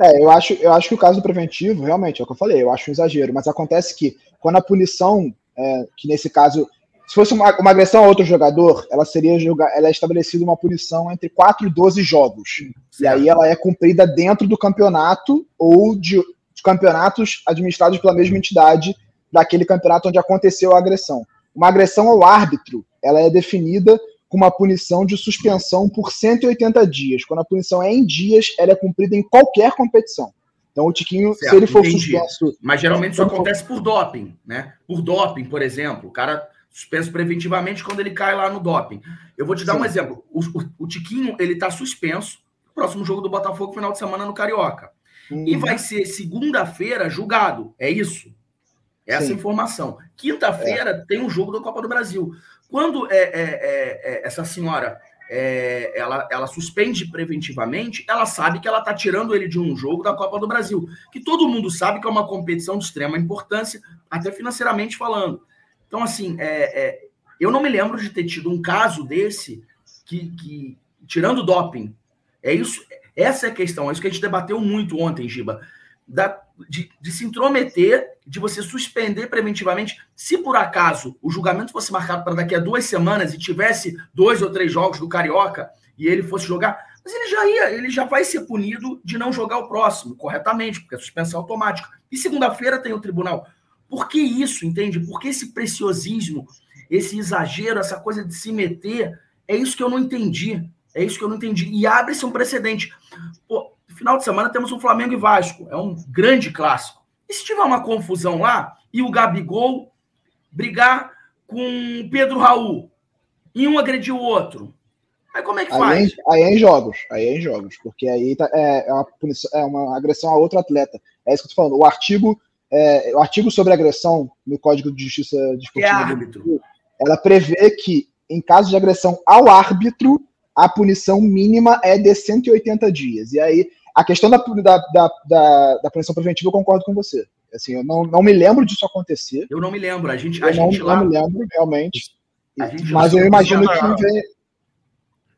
É, eu acho, eu acho que o caso preventivo, realmente, é o que eu falei, eu acho um exagero, mas acontece que quando a punição, é, que nesse caso, se fosse uma, uma, agressão a outro jogador, ela seria ela é estabelecida uma punição entre 4 e 12 jogos. Certo. E aí ela é cumprida dentro do campeonato ou de de campeonatos administrados pela mesma entidade daquele campeonato onde aconteceu a agressão. Uma agressão ao árbitro, ela é definida com uma punição de suspensão por 180 dias. Quando a punição é em dias, ela é cumprida em qualquer competição. Então o Tiquinho, certo, se ele for entendi. suspenso. Mas geralmente isso acontece por doping, né? Por doping, por exemplo. O cara suspenso preventivamente quando ele cai lá no doping. Eu vou te dar Sim. um exemplo. O, o, o Tiquinho, ele tá suspenso. Próximo jogo do Botafogo, final de semana no Carioca. Uhum. E vai ser segunda-feira julgado. É isso. Essa Sim. informação. Quinta-feira é. tem um jogo da Copa do Brasil. Quando é, é, é, é essa senhora é, ela, ela suspende preventivamente, ela sabe que ela está tirando ele de um jogo da Copa do Brasil, que todo mundo sabe que é uma competição de extrema importância, até financeiramente falando. Então, assim, é, eu não me lembro de ter tido um caso desse que, que tirando doping, é isso, essa é a questão, é isso que a gente debateu muito ontem, Giba. Da, de, de, se intrometer, de você suspender preventivamente. Se por acaso o julgamento fosse marcado para daqui a duas semanas e tivesse dois ou três jogos do Carioca e ele fosse jogar, mas ele já ia, ele já vai ser punido de não jogar o próximo, corretamente, porque é suspensão automática. E segunda-feira tem o tribunal. Por que isso, entende? Por que esse preciosismo, esse exagero, essa coisa de se meter? É isso que eu não entendi. É isso que eu não entendi. E abre-se um precedente. Pô, no final de semana temos um Flamengo e Vasco. É um grande clássico. E se tiver uma confusão lá e o Gabigol brigar com Pedro Raul e um agredir o outro? Aí como é que Aí, faz? é- aí é em jogos, aí é em jogos, porque aí tá- é, é uma, punição- é uma agressão a outro atleta. É isso que eu tô falando. O artigo, é, o artigo sobre agressão no Código de Justiça Que é Desportiva do. Brasil, ela prevê que, em caso de agressão ao árbitro, a punição mínima é de 180 dias. E aí, a questão da, da, da, da, da punição preventiva, eu concordo com você. Assim, eu não, não me lembro disso acontecer. Eu não me lembro. A gente, a Eu não, gente lá. não me lembro, realmente. Mas eu imagino que vem,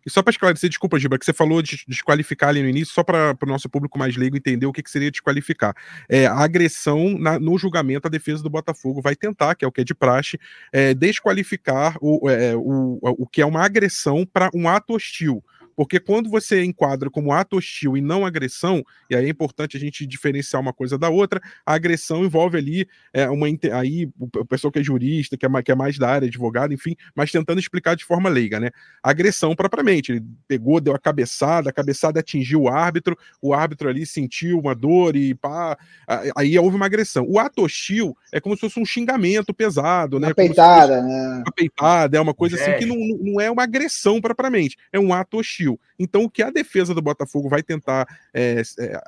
E só para esclarecer, desculpa, Giba, que você falou de desqualificar ali no início, só para o nosso público mais leigo entender o que, que seria desqualificar. É, a agressão na- no julgamento, a defesa do Botafogo vai tentar, que é o que é de praxe, é, desqualificar o, é, o, o que é uma agressão para um ato hostil. Porque quando você enquadra como ato hostil e não agressão, e aí é importante a gente diferenciar uma coisa da outra, a agressão envolve ali é, uma. Aí o pessoal que é jurista, que é, mais, que é mais da área, advogado, enfim, mas tentando explicar de forma leiga, né? agressão propriamente. Ele pegou, deu a cabeçada, a cabeçada atingiu o árbitro, o árbitro ali sentiu uma dor e pá, aí houve uma agressão. O ato hostil é como se fosse um xingamento pesado, né? uma se peitada, né? uma peitada, é uma coisa assim que Gesto. não, não é uma agressão propriamente, é um ato hostil. Então, o que a defesa do Botafogo vai tentar, é, é,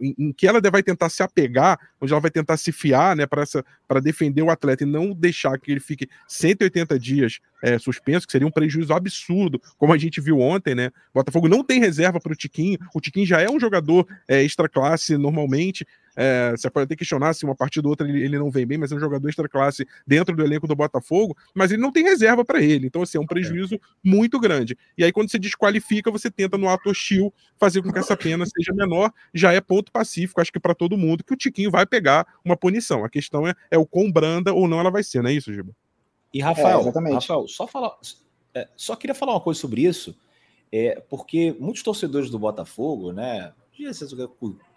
em que ela vai tentar se apegar, onde ela vai tentar se fiar, né, para defender o atleta e não deixar que ele fique 180 dias é, suspenso, que seria um prejuízo absurdo, como a gente viu ontem, né? O Botafogo não tem reserva para o Tiquinho, o Tiquinho já é um jogador é, extra classe normalmente. É, você pode até questionar se uma partida ou outra ele, ele não vem bem, mas é um jogador extra classe dentro do elenco do Botafogo, mas ele não tem reserva para ele. Então, assim, é um prejuízo muito grande. E aí, quando você desqualifica, você tenta, no ato hostil, fazer com que essa pena seja menor. Já é ponto pacífico, acho que para todo mundo, que o Tiquinho vai pegar uma punição. A questão é, é o quão branda ou não ela vai ser, não é isso, Giba? E Rafael, É. Rafael, só falar, é, só queria falar uma coisa sobre isso, é, porque muitos torcedores do Botafogo, né, é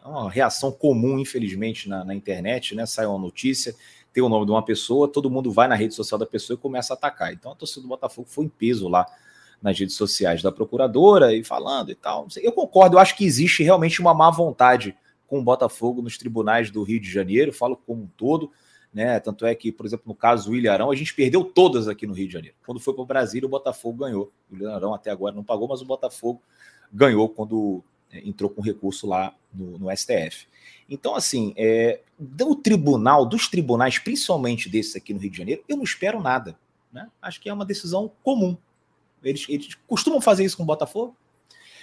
uma reação comum, infelizmente, na, na internet, né, sai uma notícia, tem o nome de uma pessoa, todo mundo vai na rede social da pessoa e começa a atacar. Então a torcida do Botafogo foi em peso lá nas redes sociais da procuradora e falando e tal. Eu concordo, eu acho que existe realmente uma má vontade com o Botafogo nos tribunais do Rio de Janeiro, falo como um todo né? Tanto é que, por exemplo, no caso do Ilharão, a gente perdeu todas aqui no Rio de Janeiro. Quando foi para o Brasília, o Botafogo ganhou. O Ilharão até agora não pagou, mas o Botafogo ganhou quando é, entrou com recurso lá no, no STF. Então, assim, é, do tribunal, dos tribunais, principalmente desses aqui no Rio de Janeiro, eu não espero nada. Né? Acho que é uma decisão comum. Eles, eles costumam fazer isso com o Botafogo,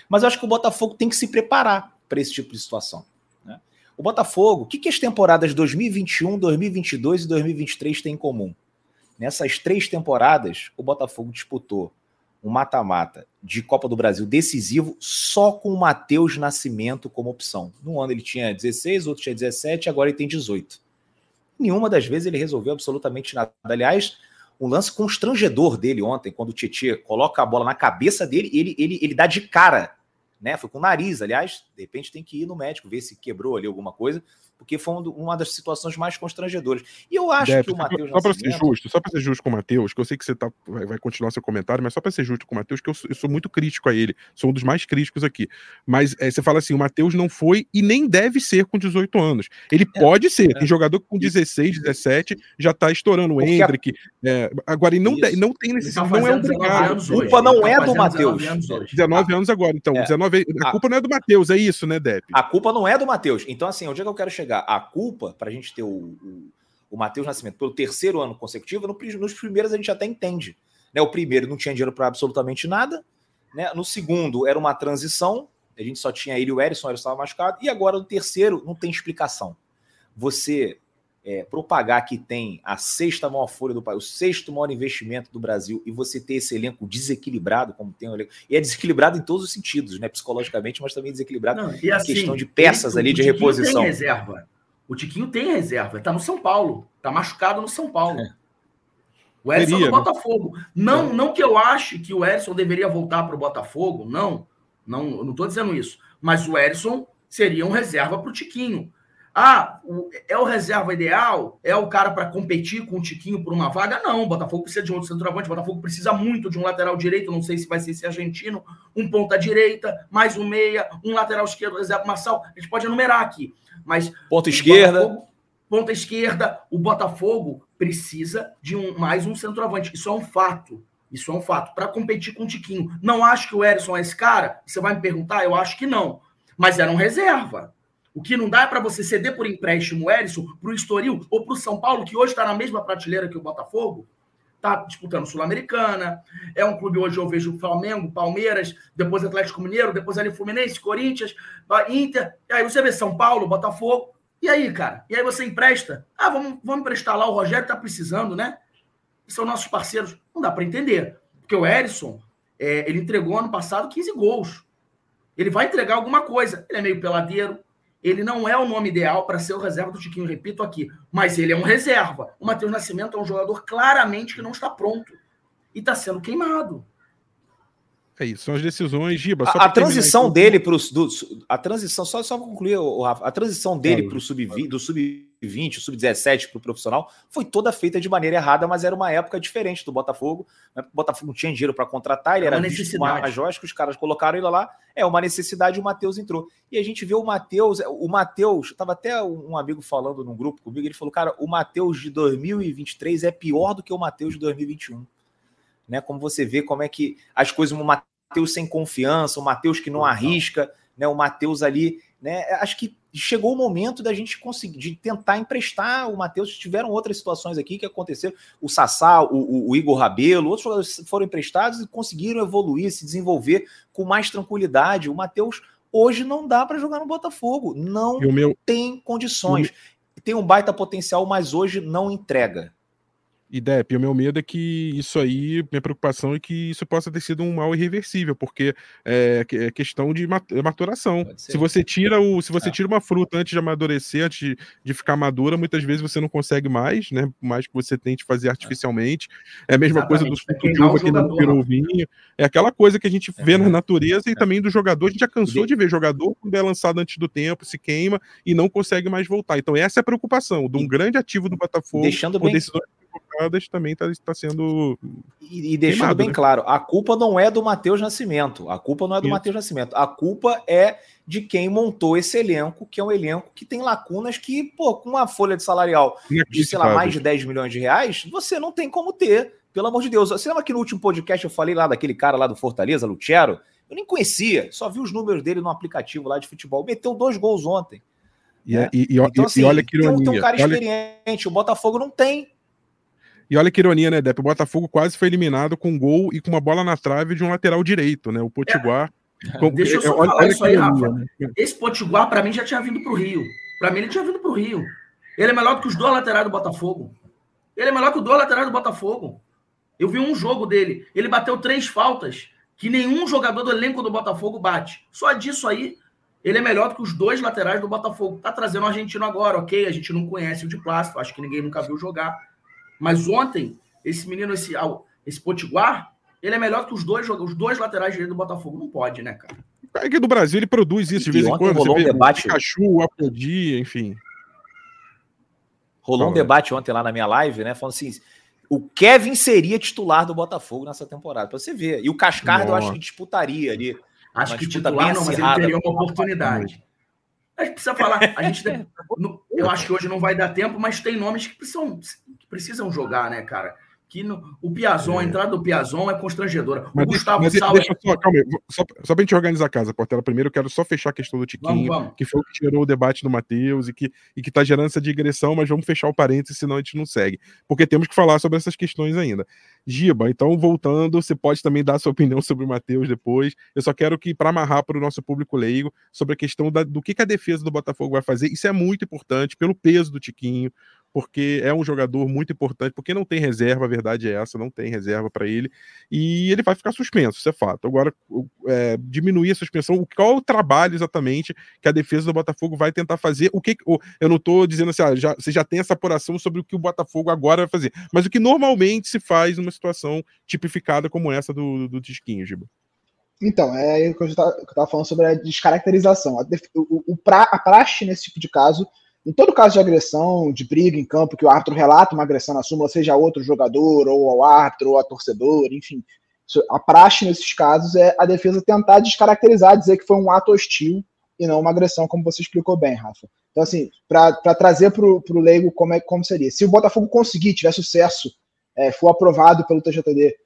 mas eu acho que o Botafogo tem que se preparar para esse tipo de situação. Né? O Botafogo, o que, que as temporadas 2021, 2022 e 2023 têm em comum? Nessas três temporadas, o Botafogo disputou um mata-mata de Copa do Brasil decisivo só com o Matheus Nascimento como opção. No ano ele tinha 16, outro tinha 17, agora ele tem 18. Nenhuma das vezes ele resolveu absolutamente nada. Aliás, um lance constrangedor dele ontem, quando o Tietchan coloca a bola na cabeça dele, ele, ele, ele dá de cara né? Foi com o nariz, aliás, de repente tem que ir no médico ver se quebrou ali alguma coisa, porque foi uma das situações mais constrangedoras. E eu acho Deve, que o Matheus Só para ser justo, só para ser justo com o Matheus, que eu sei que você tá, vai, vai continuar seu comentário, mas só para ser justo com o Matheus, que eu, eu, sou muito crítico a ele, sou um dos mais críticos aqui. Mas é, você fala assim: o Matheus não foi e nem deve ser com 18 anos. Ele é, pode ser, é. tem jogador com 16, 17 já tá estourando o Hendrick. É, agora, ele não, de, não tem necessidade, tá não é obrigado. A culpa não tá é do Matheus. 19 anos agora, então. 19, a, a culpa não é do Matheus, é isso, né, Depp? A culpa não é do Matheus. Então, assim, onde é que eu quero chegar? A culpa, para a gente ter o, o, o Matheus Nascimento pelo terceiro ano consecutivo, no, nos primeiros a gente até entende. Né? O primeiro não tinha dinheiro para absolutamente nada. Né? No segundo era uma transição, a gente só tinha ele e o Erisson, o Erisson estava machucado. E agora no terceiro não tem explicação. Você é, propagar que tem a sexta maior folha do país, o sexto maior investimento do Brasil, e você ter esse elenco desequilibrado, como tem o elenco, e é desequilibrado em todos os sentidos, né? Psicologicamente, mas também desequilibrado Não, e assim, em questão de peças ele, ali de reposição. Tem reserva. O Tiquinho tem reserva, tá no São Paulo, tá machucado no São Paulo. É. O Edson no Botafogo. Não, é. não que eu ache que o Edson deveria voltar para o Botafogo, não. Não, não tô dizendo isso. Mas o Edson seria um reserva para o Tiquinho. Ah, é o reserva ideal? É o cara para competir com o Tiquinho por uma vaga? Não, o Botafogo precisa de um outro centroavante, o Botafogo precisa muito de um lateral direito, não sei se vai ser esse argentino, um ponta direita, mais um meia, um lateral esquerdo, reserva Marçal, a gente pode enumerar aqui, mas... Ponta esquerda. Ponta esquerda, o Botafogo precisa de um, mais um centroavante, isso é um fato. Isso é um fato. Para competir com o Tiquinho. Não acho que o Erisson é esse cara? Você vai me perguntar? Eu acho que não. Mas era um reserva. O que não dá é para você ceder por empréstimo o Erisson para o Estoril ou para o São Paulo, que hoje está na mesma prateleira que o Botafogo, está disputando Sul-Americana. É um clube hoje eu vejo Flamengo, Palmeiras, depois Atlético Mineiro, depois ali Fluminense, Corinthians, Inter. E aí você vê São Paulo, Botafogo. E aí, cara? E aí você empresta? Ah, vamos, vamos emprestar lá, o Rogério está precisando, né? são nossos parceiros. Não dá para entender. Porque o Erisson, é, ele entregou ano passado 15 gols. Ele vai entregar alguma coisa. Ele é meio peladeiro. Ele não é o nome ideal para ser o reserva do Tiquinho, repito aqui. Mas ele é um reserva. O Matheus Nascimento é um jogador claramente que não está pronto. E está sendo queimado. É isso, são as decisões, Giba. a, a transição dele para a transição, só, só concluir, o Rafa, a transição dele para o sub do sub-20, sub-17 para o profissional foi toda feita de maneira errada, mas era uma época diferente do Botafogo. Né? O Botafogo não tinha dinheiro para contratar, ele era, era visto como uma que os caras colocaram ele lá. É uma necessidade, o Matheus entrou. E a gente vê o Matheus, o Matheus, estava até um amigo falando num grupo comigo, ele falou: cara, o Matheus de 2023 é pior do que o Matheus de 2021 né? Como você vê como é que as coisas, o Matheus sem confiança, o Matheus que não arrisca, né? O Matheus ali, né? Acho que chegou o momento da gente conseguir de tentar emprestar o Matheus. Tiveram outras situações aqui que aconteceram. O Sassá, o, o, o, Igor Rabelo, outros jogadores foram emprestados e conseguiram evoluir, se desenvolver com mais tranquilidade. O Matheus hoje não dá para jogar no Botafogo. Não meu... tem condições. Tem um baita potencial, mas hoje não entrega. E Depp, o meu medo é que isso aí, minha preocupação é que isso possa ter sido um mal irreversível, porque é, é questão de é maturação. Se você tira o, se você é. tira uma fruta antes de amadurecer, antes de, ficar madura, muitas vezes você não consegue mais, né? Mais que você tente fazer artificialmente. É a mesma Exatamente. coisa do fruto de uva que não virou vinho. É aquela coisa que a gente vê na natureza e também do jogador. A gente já cansou de ver jogador quando é lançado antes do tempo, se queima e não consegue mais voltar. Então essa é a preocupação de um grande ativo do Botafogo. Deixando bem também está tá sendo. E, e deixando queimado, bem né? claro, a culpa não é do Matheus Nascimento. A culpa não é do Matheus Nascimento. A culpa é de quem montou esse elenco, que é um elenco que tem lacunas que, pô, com uma folha de salarial de, sei lá, mais de 10 milhões de reais, você não tem como ter. Pelo amor de Deus. Você lembra que no último podcast eu falei lá daquele cara lá do Fortaleza, Lutiero? Eu nem conhecia, só vi os números dele no aplicativo lá de futebol. Meteu dois gols ontem. E, é, e, e, então, assim, e olha que ironia. Tem um cara experiente, olha... o Botafogo não tem. E olha que ironia, né, Depp? O Botafogo quase foi eliminado com um gol e com uma bola na trave de um lateral direito, né? O Potiguar. É. Com... Deixa eu só olha, falar olha isso aí, ironia, Rafa. Né? Esse Potiguar, para mim, já tinha vindo para o Rio. Para mim, ele tinha vindo para o Rio. Ele é melhor do que os dois laterais do Botafogo. Ele é melhor que os dois laterais do Botafogo. Eu vi um jogo dele. Ele bateu três faltas que nenhum jogador do elenco do Botafogo bate. Só disso aí, ele é melhor do que os dois laterais do Botafogo. Tá trazendo um argentino agora, ok? A gente não conhece o de plástico, acho que ninguém nunca viu jogar. Mas ontem, esse menino, esse, esse Potiguar, ele é melhor que os dois, os dois laterais direitos do Botafogo. Não pode, né, cara? Aqui do Brasil ele produz isso de vez em quando. Rolou um debate. Pikachu, Apodi, enfim. Rolou um debate ontem lá na minha live, né? Falando assim: o Kevin seria titular do Botafogo nessa temporada, pra você ver. E o Cascardo eu acho que disputaria ali. Acho que titular não, mas ele teria uma oportunidade. A gente precisa falar. A gente, eu acho que hoje não vai dar tempo, mas tem nomes que precisam, que precisam jogar, né, cara? Que no, o Piazon, a é. entrada do Piazon é constrangedora. Mas, o Gustavo mas, deixa só, calma aí, só, só pra gente organizar a casa, Portela, primeiro eu quero só fechar a questão do Tiquinho, vamos, vamos. que foi o que gerou o debate do Matheus e que, e que tá gerando essa digressão, mas vamos fechar o parênteses, senão a gente não segue. Porque temos que falar sobre essas questões ainda. Giba, então voltando, você pode também dar sua opinião sobre o Matheus depois. Eu só quero que, para amarrar para o nosso público leigo, sobre a questão da, do que, que a defesa do Botafogo vai fazer, isso é muito importante, pelo peso do Tiquinho, porque é um jogador muito importante, porque não tem reserva, a verdade é essa, não tem reserva para ele, e ele vai ficar suspenso, isso é fato. Agora, é, diminuir a suspensão, qual o trabalho exatamente que a defesa do Botafogo vai tentar fazer? O que eu não estou dizendo assim, ah, já, você já tem essa apuração sobre o que o Botafogo agora vai fazer, mas o que normalmente se faz numa situação tipificada como essa do, do Tisquinho, Giba. Então, é o que eu estava falando sobre a descaracterização. A, o, o pra, a praxe nesse tipo de caso em todo caso de agressão, de briga em campo, que o árbitro relata uma agressão na súmula, seja outro jogador, ou ao árbitro, ou a torcedor, enfim. A praxe nesses casos é a defesa tentar descaracterizar, dizer que foi um ato hostil e não uma agressão, como você explicou bem, Rafa. Então, assim, para trazer para o leigo como, é, como seria. Se o Botafogo conseguir, tiver sucesso, é, for aprovado pelo TJD,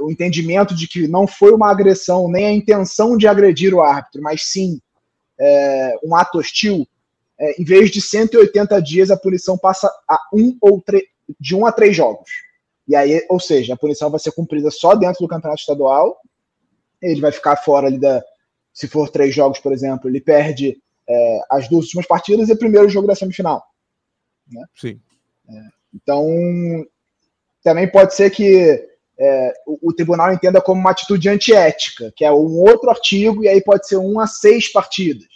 o entendimento de que não foi uma agressão, nem a intenção de agredir o árbitro, mas sim é, um ato hostil, é, em vez de 180 dias, a punição passa a um ou de um a três jogos. E aí, ou seja, a punição vai ser cumprida só dentro do campeonato estadual. Ele vai ficar fora ali da. Se for três jogos, por exemplo, ele perde é, as duas últimas partidas e o primeiro jogo da semifinal. Né? Sim. É, então, também pode ser que é, o, o, tribunal entenda como uma atitude antiética, que é um outro artigo, e aí pode ser um a seis partidas.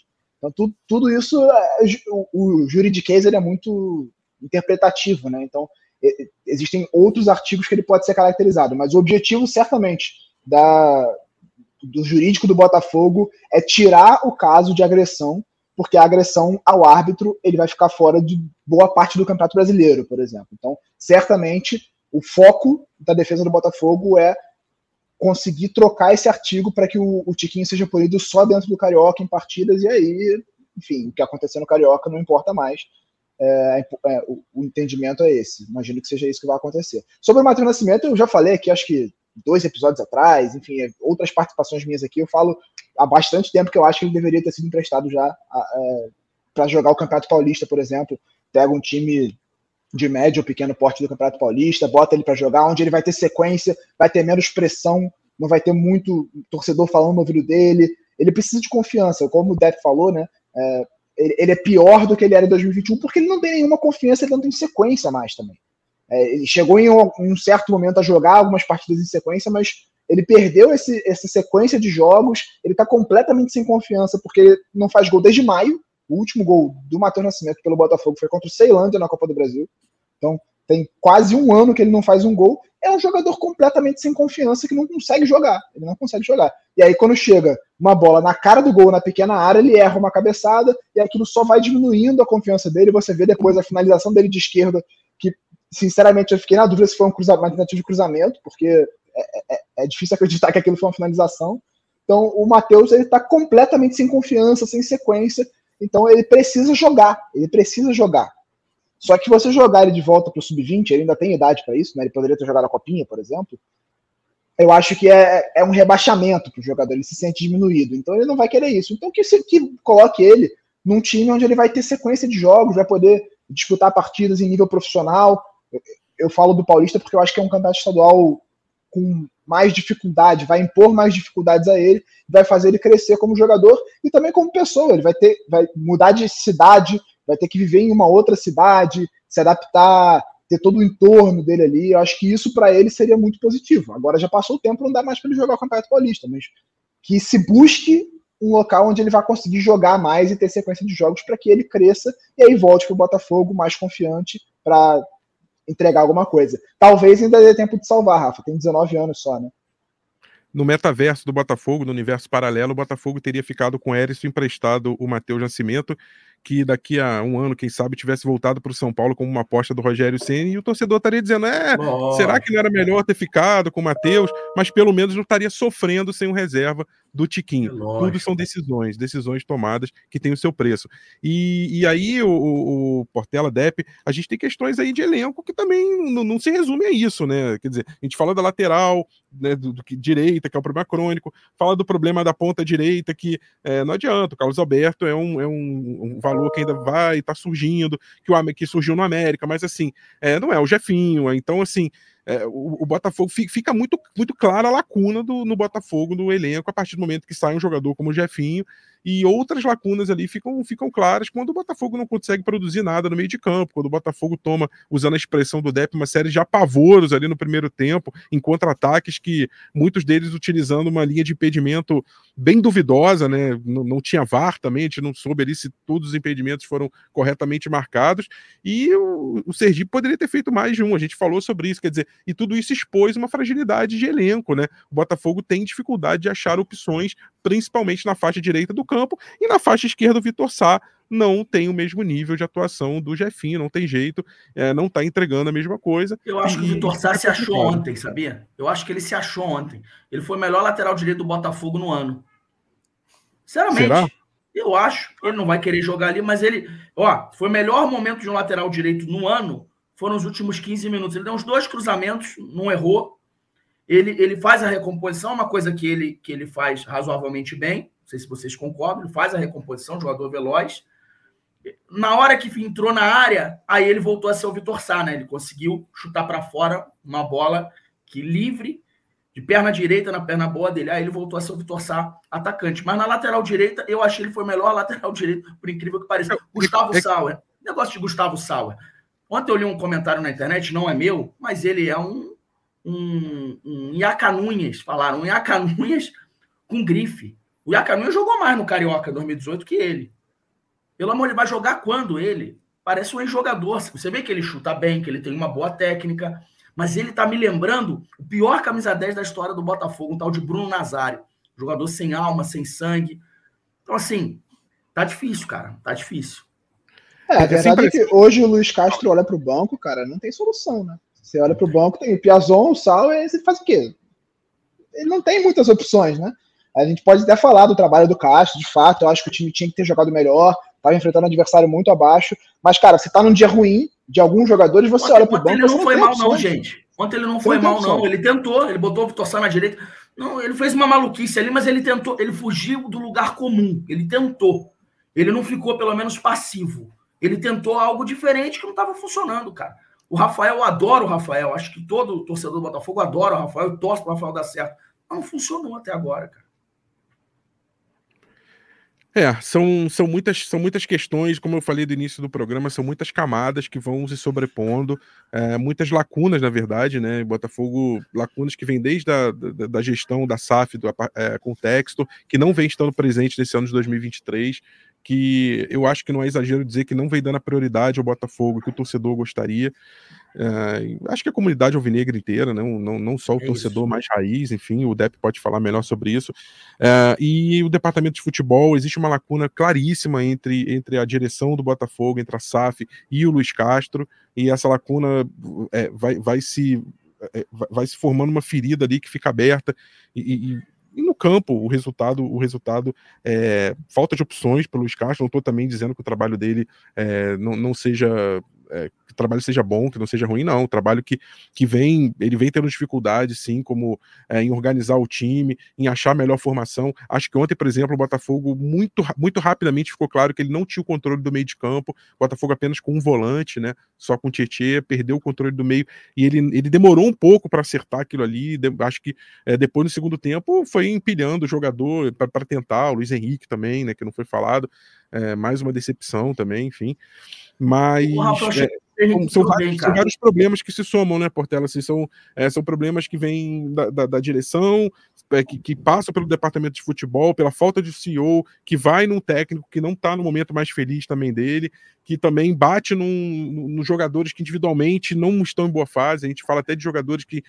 Então, tudo, tudo isso, é, o, o juridiquês ele é muito interpretativo, né? Então, existem outros artigos que ele pode ser caracterizado, mas o objetivo, certamente, da, do jurídico do Botafogo é tirar o caso de agressão, porque a agressão ao árbitro ele vai ficar fora de boa parte do Campeonato Brasileiro, por exemplo. Então, certamente, o foco da defesa do Botafogo é conseguir trocar esse artigo para que o, o Tiquinho seja punido só dentro do Carioca em partidas, e aí, enfim, o que acontecer no Carioca não importa mais. É, é, o, o, entendimento é esse. Imagino que seja isso que vai acontecer. Sobre o Matheus Nascimento, eu já falei aqui, acho que dois episódios atrás, enfim, é, outras participações minhas aqui, eu falo há bastante tempo que eu acho que ele deveria ter sido emprestado já é, para jogar o Campeonato Paulista, por exemplo. Pega um time de médio ou pequeno porte do Campeonato Paulista, bota ele para jogar, onde ele vai ter sequência, vai ter menos pressão, não vai ter muito torcedor falando no ouvido dele. Ele precisa de confiança, como o Depp falou, né? É, ele, ele, é pior do que ele era em 2021 porque ele não tem nenhuma confiança, ele não tem sequência mais também. É, ele chegou em um, um, certo momento a jogar algumas partidas em sequência, mas ele perdeu esse, essa sequência de jogos, ele está completamente sem confiança porque não faz gol desde maio. O último gol do Matheus Nascimento pelo Botafogo foi contra o Ceilândia na Copa do Brasil. Então, tem quase um ano que ele não faz um gol. É um jogador completamente sem confiança que não consegue jogar. Ele não consegue jogar. E aí, quando chega uma bola na cara do gol, na pequena área, ele erra uma cabeçada e aquilo só vai diminuindo a confiança dele. Você vê depois a finalização dele de esquerda, que, sinceramente, eu fiquei na dúvida se foi um cruzamento, uma tentativa de cruzamento, porque é, é, é difícil acreditar que aquilo foi uma finalização. Então, o Matheus está completamente sem confiança, sem sequência. Então, ele precisa jogar. Ele precisa jogar. Só que você jogar ele de volta para o sub-20, ele ainda tem idade para isso, né? Ele poderia ter jogado a copinha, por exemplo. Eu acho que é, é um rebaixamento para o jogador, ele se sente diminuído. Então ele não vai querer isso. Então que, se, que coloque ele num time onde ele vai ter sequência de jogos, vai poder disputar partidas em nível profissional. Eu, eu falo do Paulista porque eu acho que é um campeonato estadual com mais dificuldade, vai impor mais dificuldades a ele, vai fazer ele crescer como jogador e também como pessoa. Ele vai ter, vai mudar de cidade, vai ter que viver em uma outra cidade, se adaptar, ter todo o entorno dele ali. Eu acho que isso para ele seria muito positivo. Agora já passou o tempo, não dá mais para ele jogar o Campeonato Paulista, mas que se busque um local onde ele vai conseguir jogar mais e ter sequência de jogos para que ele cresça e aí volte para o Botafogo mais confiante para entregar alguma coisa. Talvez ainda dê tempo de salvar, Rafa. Tem 19 anos só, né? No metaverso do Botafogo, no universo paralelo, o Botafogo teria ficado com o Erisson emprestado o Matheus Nascimento que daqui a um ano, quem sabe, tivesse voltado para o São Paulo como uma aposta do Rogério Senna e o torcedor estaria dizendo: é, será que não era melhor ter ficado com o Matheus? Mas pelo menos não estaria sofrendo sem o reserva do Tiquinho. Lógico. Tudo são decisões, decisões tomadas que têm o seu preço. E, e aí, o, o Portela, Depp, a gente tem questões aí de elenco que também não, não, se resume a isso, né? Quer dizer, a gente fala da lateral, né, do, do direita, que é o problema crônico, fala do problema da ponta direita, que é, não adianta, o Carlos Alberto é um, é um, um valor que ainda vai, tá surgindo, que, o, que surgiu no América, mas assim, é, não é o Jefinho, então assim, é, o, o, Botafogo fica muito, muito clara a lacuna do, no Botafogo, no elenco, a partir do momento que sai um jogador como o Jefinho, e outras lacunas ali ficam, ficam claras quando o Botafogo não consegue produzir nada no meio de campo, quando o Botafogo toma, usando a expressão do Depp, uma série de apavoros ali no primeiro tempo, em contra-ataques que muitos deles utilizando uma linha de impedimento bem duvidosa, né? Não, não tinha VAR também, a gente não soube ali se todos os impedimentos foram corretamente marcados, e o, o Sergipe poderia ter feito mais de um, a gente falou sobre isso, quer dizer, e tudo isso expôs uma fragilidade de elenco, né? O Botafogo tem dificuldade de achar opções, principalmente na faixa direita do campo, e na faixa esquerda o Vitor Sá não tem o mesmo nível de atuação do Jefinho, não tem jeito, é, não está entregando a mesma coisa. Eu acho que o Vitor Sá se achou ontem, sabia? Eu acho que ele se achou ontem. Ele foi o melhor lateral direito do Botafogo no ano. Sinceramente. Será? Eu acho. Ele não vai querer jogar ali, mas ele. Ó, foi o melhor momento de um lateral direito no ano foram os últimos 15 minutos. Ele deu uns dois cruzamentos, não errou. Ele, ele faz a recomposição, uma coisa que ele, que ele faz razoavelmente bem. Não sei se vocês concordam, ele faz a recomposição, jogador veloz. Na hora que entrou na área, aí ele voltou a ser o Vitor Sá, né? Ele conseguiu chutar para fora uma bola que livre, de perna direita na perna boa dele. Aí ele voltou a ser o Vitor Sá atacante. Mas na lateral direita, eu achei ele foi melhor lateral direito, por incrível que pareça. Gustavo é... Sauer. Negócio de Gustavo Sauer. Ontem eu li um comentário na internet, não é meu, mas ele é um, um, um Iacanunhas, falaram, um Iacanunhas com grife. O Iacanunhas jogou mais no Carioca 2018 que ele. Pelo amor, ele vai jogar quando ele? Parece um ex-jogador. Você vê que ele chuta bem, que ele tem uma boa técnica, mas ele tá me lembrando o pior camisa 10 da história do Botafogo, um tal de Bruno Nazário. Jogador sem alma, sem sangue. Então, assim, tá difícil, cara. Tá difícil. É, a verdade é que hoje o Luiz Castro olha para o banco, cara, não tem solução, né? Você olha para o banco, tem o Piazon, o Sal, e você faz o quê? Ele não tem muitas opções, né? A gente pode até falar do trabalho do Castro, de fato, eu acho que o time tinha que ter jogado melhor, estava enfrentando um adversário muito abaixo, mas, cara, você tá num dia ruim de alguns jogadores, você ontem, olha pro banco... ele não foi mal opções. não, gente. Ontem ele não foi mal não, ele tentou, ele botou o Vitor Sá na direita, não, ele fez uma maluquice ali, mas ele tentou, ele fugiu do lugar comum, ele tentou. Ele não ficou, pelo menos, passivo. Ele tentou algo diferente que não estava funcionando, cara. O Rafael, eu adoro o Rafael. Acho que todo torcedor do Botafogo adora o Rafael. Torço para o Rafael dar certo. Não funcionou até agora, cara. É, são, são, muitas, são muitas questões, como eu falei do início do programa, são muitas camadas que vão se sobrepondo, é, muitas lacunas, na verdade, né? Botafogo, lacunas que vêm desde a da, da gestão da SAF, do é, contexto, que não vem estando presente nesse ano de 2023 que eu acho que não é exagero dizer que não vem dando a prioridade ao Botafogo que o torcedor gostaria. Uh, acho que a comunidade alvinegra inteira, né? não, não só o é torcedor isso. mais raiz, enfim, o Dep pode falar melhor sobre isso. Uh, e o departamento de futebol, existe uma lacuna claríssima entre, entre a direção do Botafogo, entre a SAF e o Luiz Castro, e essa lacuna é, vai, vai se é, vai se formando uma ferida ali que fica aberta e, e e no campo, o resultado, o resultado é falta de opções pelo Castro. Não estou também dizendo que o trabalho dele é, não, não seja é, que o trabalho seja bom, que não seja ruim, não. O trabalho que, que vem, ele vem tendo dificuldade, sim, como é, em organizar o time, em achar a melhor formação. Acho que ontem, por exemplo, o Botafogo muito, muito rapidamente ficou claro que ele não tinha o controle do meio de campo. O Botafogo apenas com um volante, né? Só com o Tietchan, perdeu o controle do meio e ele, ele demorou um pouco para acertar aquilo ali. De, acho que é, depois no segundo tempo foi empilhando o jogador para tentar, o Luiz Henrique também, né? Que não foi falado. É, mais uma decepção também, enfim. Mas é, são, são, vários, são, vários, problemas que se somam, né, Portela? Assim, são, é, são problemas que vêm da, da, da direção, é, que, que passa pelo departamento de futebol, pela falta de CEO, que vai num técnico que não está no momento mais feliz também dele, que também bate num, nos jogadores que individualmente não estão em boa fase. A gente fala até de jogadores que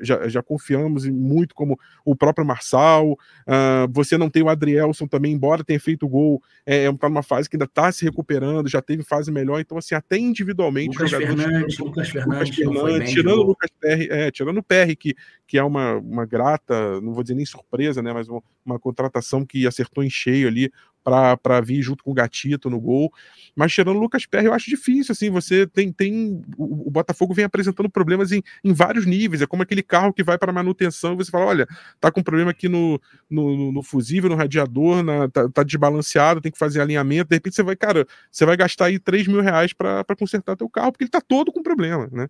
já, já confiamos muito, como o próprio Marçal. Uh, você não tem o Adrielson também, embora tenha feito gol, é, é tá numa fase que ainda está se recuperando, já teve fase melhor. Então, assim, até individualmente. Lucas Fernandes, Lucas Fernandes, Fernandes tirando o Lucas Perry, é, tirando o Perry, que, que é uma, uma grata, não vou dizer nem surpresa, né? Mas uma, uma contratação que acertou em cheio ali para vir junto com o Gatito no gol. Mas tirando o Lucas Perry, eu acho difícil, assim, você tem, tem o, o Botafogo vem apresentando problemas em, em vários níveis, é como aquele carro que vai para manutenção e você fala, olha, tá com problema aqui no, no, no fusível, no radiador, na, tá, tá, desbalanceado, tem que fazer alinhamento, de repente você vai, cara, você vai gastar aí 3 mil reais para consertar teu carro, porque ele tá todo com problema, né?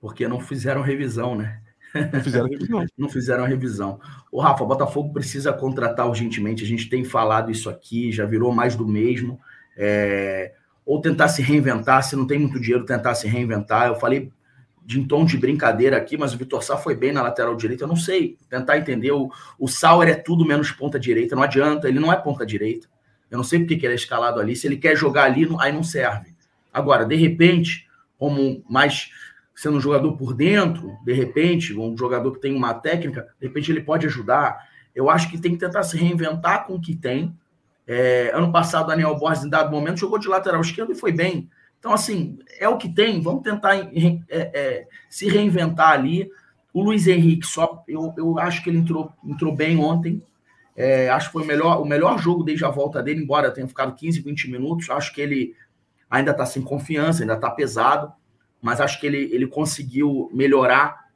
Porque não fizeram revisão, né? Não fizeram revisão. não fizeram a revisão. O Rafa, o Botafogo precisa contratar urgentemente. A gente tem falado isso aqui, já virou mais do mesmo. É... Ou tentar se reinventar, se não tem muito dinheiro, tentar se reinventar. Eu falei de em tom de brincadeira aqui, mas o Vitor Sá foi bem na lateral direita. Eu não sei, tentar entender. O, o Sauer é tudo menos ponta direita, não adianta, ele não é ponta direita. Eu não sei porque que ele é escalado ali. Se ele quer jogar ali, aí não serve. Agora, de repente, como mais sendo um jogador por dentro, de repente, um jogador que tem uma técnica, de repente ele pode ajudar. Eu acho que tem que tentar se reinventar com o que tem. É, ano passado, Daniel Borges, em dado momento, jogou de lateral esquerdo e foi bem. Então, assim, é o que tem. Vamos tentar é, é, se reinventar ali. O Luiz Henrique, só eu, eu acho que ele entrou, entrou bem ontem. É, acho que foi o melhor, o melhor jogo desde a volta dele, embora tenha ficado 15, 20 minutos. Acho que ele ainda está sem confiança, ainda está pesado mas acho que ele, ele conseguiu melhorar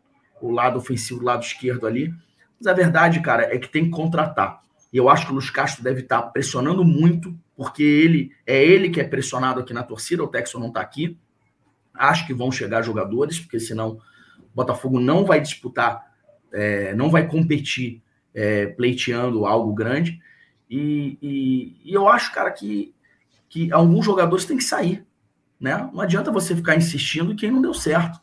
o lado ofensivo, o lado esquerdo ali. Mas a verdade, cara, é que tem que contratar. E eu acho que o Luiz Castro deve estar pressionando muito, porque ele é ele que é pressionado aqui na torcida, o Texon não está aqui. Acho que vão chegar jogadores, porque senão o Botafogo não vai disputar, é, não vai competir é, pleiteando algo grande. E, e, e, eu acho, cara, que, que alguns jogadores têm que sair. Né? Não adianta você ficar insistindo quem não deu certo.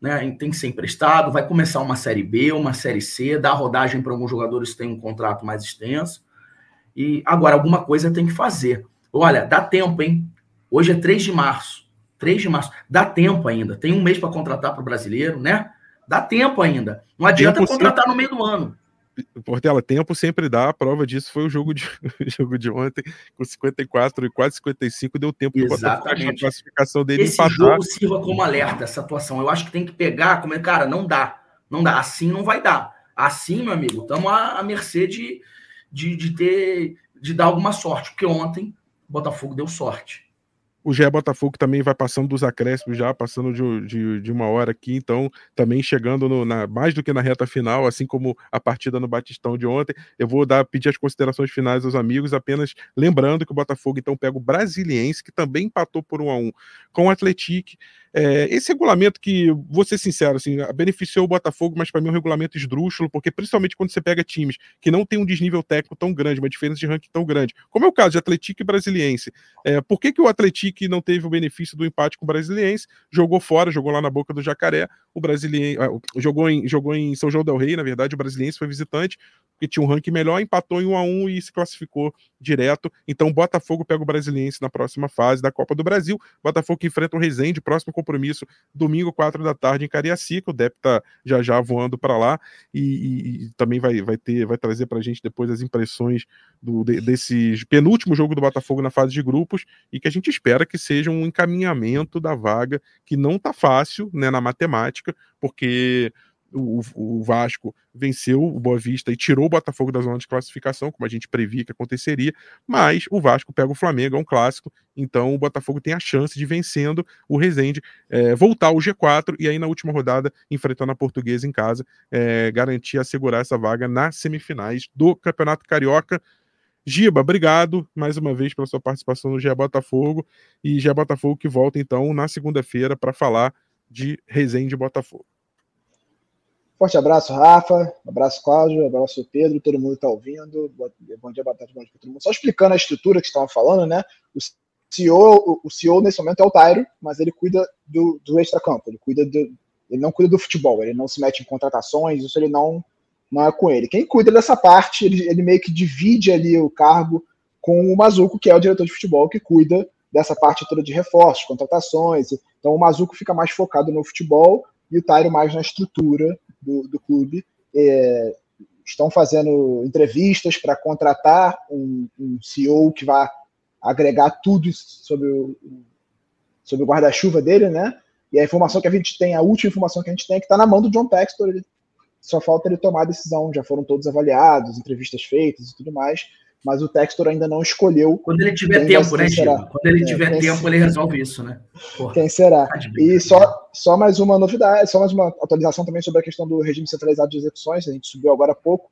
Né? Tem que ser emprestado, vai começar uma Série B, uma Série C, dar rodagem para alguns jogadores que têm um contrato mais extenso. E agora, alguma coisa tem que fazer. Olha, dá tempo, hein? Hoje é 3 de março. 3 de março. Dá tempo ainda. Tem um mês para contratar para o brasileiro, né? Dá tempo ainda. Não adianta tempo contratar sempre... no meio do ano. Portela, tempo sempre dá. A prova disso foi o jogo de, o jogo de ontem, com 54 e quase 55, deu tempo de botar a classificação dele Esse empatar. jogo sirva como alerta, essa atuação. Eu acho que tem que pegar, como é, cara, não dá. Não dá. Assim não vai dar. Assim, meu amigo, estamos à, à mercê de, de, de ter de dar alguma sorte, porque ontem o Botafogo deu sorte. O Gé Botafogo também vai passando dos acréscimos já, passando de, de, de uma hora aqui, então também chegando no, na, mais do que na reta final, assim como a partida no Batistão de ontem. Eu vou dar pedir as considerações finais aos amigos, apenas lembrando que o Botafogo então pega o Brasiliense, que também empatou por um a um com o Atlético. É, esse regulamento que, vou ser sincero, assim, beneficiou o Botafogo, mas para mim é um regulamento esdrúxulo, porque principalmente quando você pega times que não tem um desnível técnico tão grande, uma diferença de ranking tão grande, como é o caso de Atlético e Brasiliense. É, por que, que o Atlético não teve o benefício do empate com o Brasiliense? Jogou fora, jogou lá na boca do Jacaré, o Brasiliense ah, jogou em, jogou em São João del Rei, na verdade, o Brasiliense foi visitante, que tinha um ranking melhor, empatou em 1 a 1 e se classificou direto. Então, o Botafogo pega o Brasiliense na próxima fase da Copa do Brasil. Botafogo enfrenta o Resende, próximo compromisso, domingo, 4 da tarde, em Cariacica. O Dep tá já já voando para lá e, e, e, também vai, vai ter, vai trazer para a gente depois as impressões do, de, desse penúltimo jogo do Botafogo na fase de grupos e que a gente espera que seja um encaminhamento da vaga, que não tá fácil né, na matemática, porque o, o, Vasco venceu o Boa Vista e tirou o Botafogo da zona de classificação, como a gente previa que aconteceria, mas o Vasco pega o Flamengo, é um clássico, então o Botafogo tem a chance de vencendo o Resende, é, voltar ao G4 e aí na última rodada, enfrentando a Portuguesa em casa, é, garantir assegurar essa vaga nas semifinais do Campeonato Carioca. Giba, obrigado mais uma vez pela sua participação no GE Botafogo e GE Botafogo que volta então na segunda-feira para falar de Resende Botafogo. Forte abraço, Rafa. Abraço, Cláudio. Abraço, Pedro. Todo mundo está ouvindo. Bom dia, boa tarde, bom dia para todo mundo. Só explicando a estrutura que estavam falando, né? O CEO, o CEO nesse momento é o Tairo, mas ele cuida do, do extra-campo. Ele cuida ele não cuida do futebol. Ele não se mete em contratações. Isso ele não, não é com ele. Quem cuida dessa parte, ele, ele meio que divide ali o cargo com o Mazuco, que é o diretor de futebol, que cuida dessa parte toda de reforços, contratações. Então o Mazuco fica mais focado no futebol e o Tairo mais na estrutura do, do clube. É, estão fazendo entrevistas para contratar um, um, CEO que vai agregar tudo sobre o, sobre o guarda-chuva dele, né? E a informação que a gente tem, a última informação que a gente tem é que está na mão do John Textor. Só falta ele tomar a decisão. Já foram todos avaliados, entrevistas feitas e tudo mais mas o Textor ainda não escolheu. Quando ele tiver tempo, né, Chico? Quando ele é, tiver tempo, será? ele resolve isso, né? Porra, quem será? Tá e só, só mais uma novidade, só mais uma atualização também sobre a questão do regime centralizado de execuções, a gente subiu agora há pouco.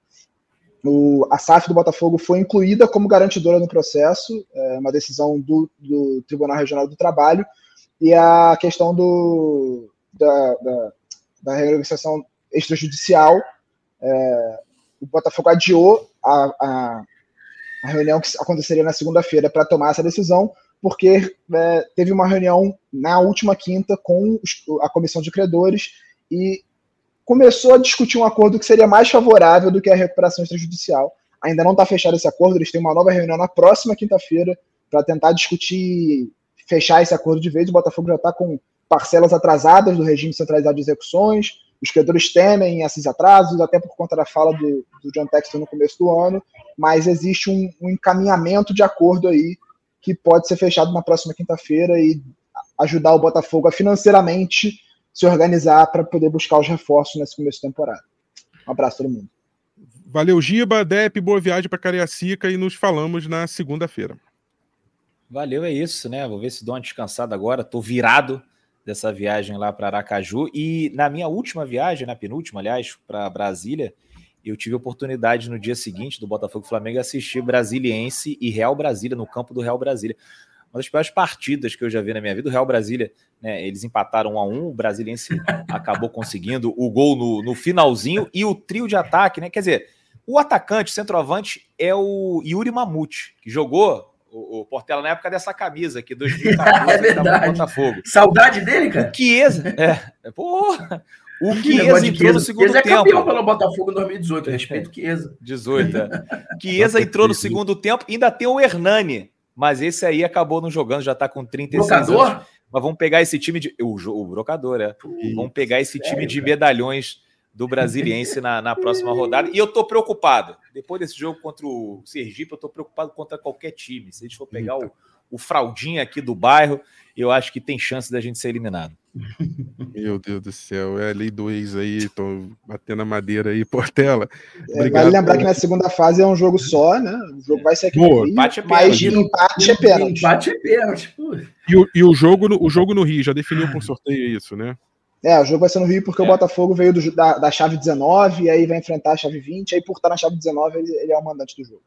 O, a SAF do Botafogo foi incluída como garantidora no processo, é uma decisão do, do Tribunal Regional do Trabalho, e a questão do, da, da, da extrajudicial, é, o Botafogo adiou a, a a reunião que aconteceria na segunda-feira para tomar essa decisão, porque é, teve uma reunião na última quinta com a comissão de credores e começou a discutir um acordo que seria mais favorável do que a recuperação extrajudicial. Ainda não está fechado esse acordo, eles têm uma nova reunião na próxima quinta-feira para tentar discutir, fechar esse acordo de vez. O Botafogo já está com parcelas atrasadas do regime centralizado de execuções, os credores temem esses atrasos, até por conta da fala do, do John Texton no começo do ano, mas existe um, um encaminhamento de acordo aí que pode ser fechado na próxima quinta-feira e ajudar o Botafogo a financeiramente se organizar para poder buscar os reforços nesse começo de temporada. Um abraço a todo mundo. Valeu, Giba, Dep, boa viagem para Cariacica e nos falamos na segunda-feira. Valeu, é isso, né? Vou ver se dou uma descansada agora. Tô virado dessa viagem lá para Aracaju. E na minha última viagem, na penúltima, aliás, para Brasília, eu tive a oportunidade no dia seguinte do Botafogo Flamengo assistir Brasiliense e Real Brasília, no campo do Real Brasília. Uma das piores partidas que eu já vi na minha vida. O Real Brasília, né, eles empataram um a um, o Brasiliense acabou conseguindo o gol no, no finalzinho e o trio de ataque, né? Quer dizer, o atacante, centroavante, é o Yuri Mamute, que jogou o, o Portela na época dessa camisa aqui, 2014, é verdade. Botafogo. Saudade dele, cara? O Chiesa, é, porra, o Chiesa entrou no segundo Chiesa tempo. é campeão pelo Botafogo em 2018, respeito o Chiesa. 18, é. Chiesa entrou no segundo tempo, ainda tem o Hernani, mas esse aí acabou não jogando, já tá com 36 Brocador? anos. Mas vamos pegar esse time de... O, o brocador, é. Vamos pegar esse time de medalhões do Brasiliense na, na próxima rodada. E eu tô preocupado. Depois desse jogo contra o Sergipe, eu tô preocupado contra qualquer time. Se a gente for pegar o, o fraldinha aqui do bairro, eu acho que tem chance da gente ser eliminado. Meu Deus do céu, é a lei do ex aí, tô batendo a madeira aí, Portela. É, vale lembrar que na segunda fase é um jogo só, né? O jogo vai ser aqui no Rio, empate é mas pênalti. empate é pênalti. Empate é pênalti. pô. E, o, e o jogo no, o jogo no Rio já definiu por sorteio isso, né? É, o jogo vai ser no Rio porque É. o Botafogo veio do- da, da chave 19 e aí vai enfrentar a chave 20, aí por estar na chave 19 ele, ele é o mandante do jogo.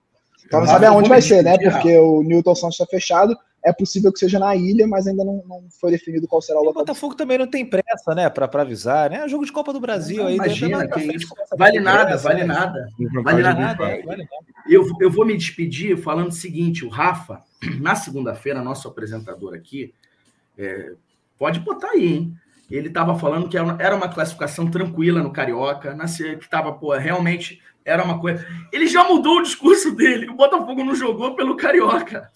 Então não sabe aonde vai ser, né? Porque o Newton Santos está fechado. É possível que seja na ilha, mas ainda não, não foi definido qual será o E o local. Botafogo também não tem pressa, né, pra, pra avisar, né? É jogo de Copa do Brasil aí. Imagina, que frente Vale nada, pressa, vale né? nada. Vale vantagem nada, Nada, vale nada. Eu, eu vou me despedir falando o seguinte: o Rafa, na segunda-feira, nosso apresentador aqui, é, pode botar aí, hein? Ele estava falando que era uma- classificação tranquila no Carioca, que estava, pô, realmente era uma coisa. Ele já mudou o discurso dele. O Botafogo não jogou pelo Carioca.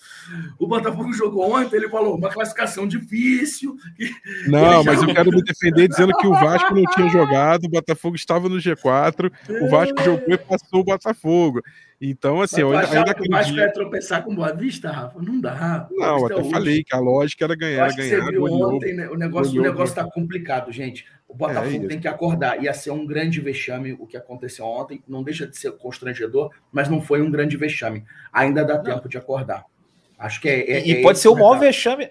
O Botafogo jogou ontem, ele falou uma classificação difícil. Não, mas eu quero me defender dizendo que o Vasco não tinha jogado, o Botafogo estava no G4, o Vasco jogou e passou o Botafogo. Então, assim, eu ainda, ainda que o Vasco ia acredito. tropeçar com Boa Vista, Rafa? Não dá. O Não, é até o último. falei que a lógica era Eu ganhar, acho que ganhar, você viu goleou. ontem, né? o negócio, o goleou, negócio tá complicado, gente. O É Botafogo isso. tem que acordar. Ia ser um grande vexame o que aconteceu ontem. Não deixa de ser constrangedor, mas não foi um grande vexame. Ainda dá tempo de acordar. Acho que é. é- E é pode ser o maior vexame.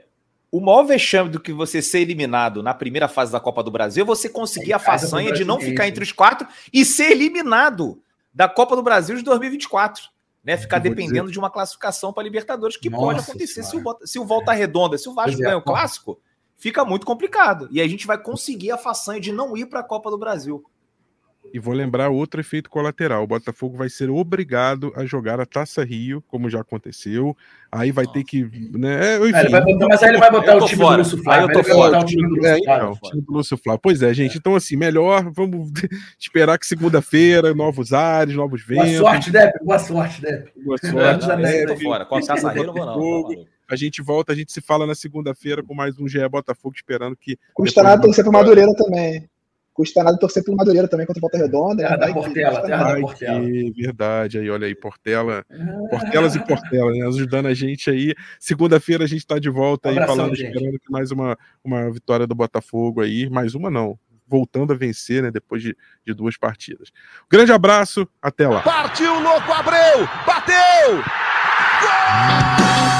O maior vexame do que você ser eliminado na primeira fase da Copa do Brasil é você conseguir É a façanha de não ficar entre os quatro e ser eliminado da Copa do Brasil de 2024. Né, ficar dependendo de uma classificação para Libertadores, que pode Nossa acontecer se o. Bota- se o Volta Redonda, se o Vasco é, ganha o clássico, fica muito complicado. E a gente vai conseguir a façanha de não ir para a Copa do Brasil. E vou lembrar outro efeito colateral. O Botafogo vai ser obrigado a jogar a Taça Rio, como já aconteceu. Aí vai ter que. Né, enfim, É, ele vai botar- mas aí ele vai botar o time fora. do Lúcio Aí Flávio. eu tô fora. botar o time do É, Lúcio Flávio. então, time do Lúcio Flávio. Pois é, gente. Então, assim, melhor vamos esperar que segunda-feira, novos ares, novos Boa ventos. sorte, Depp. Boa sorte, Depp. Boa É, sorte. esse eu tô fora. Com a Taça Rio eu não vou, não. Botafogo. Tá. A gente volta, a gente se fala na segunda-feira com mais um GE Botafogo, esperando que. Custa depois nada do- torcer pro Madureira também. Custa nada torcer pro Madureira também contra o Volta Redonda. Terra da Vai que- Portela, terra da Portela. que verdade aí, olha aí, Portela, Portelas e Portelas, né, ajudando a gente aí. Segunda-feira a gente tá de volta aí Abração, falando, gente. esperando que mais uma, uma vitória do Botafogo aí, mais uma não, voltando a vencer, né, depois de, de duas partidas. Grande abraço, até lá. Partiu, louco, Abreu! Bateu! É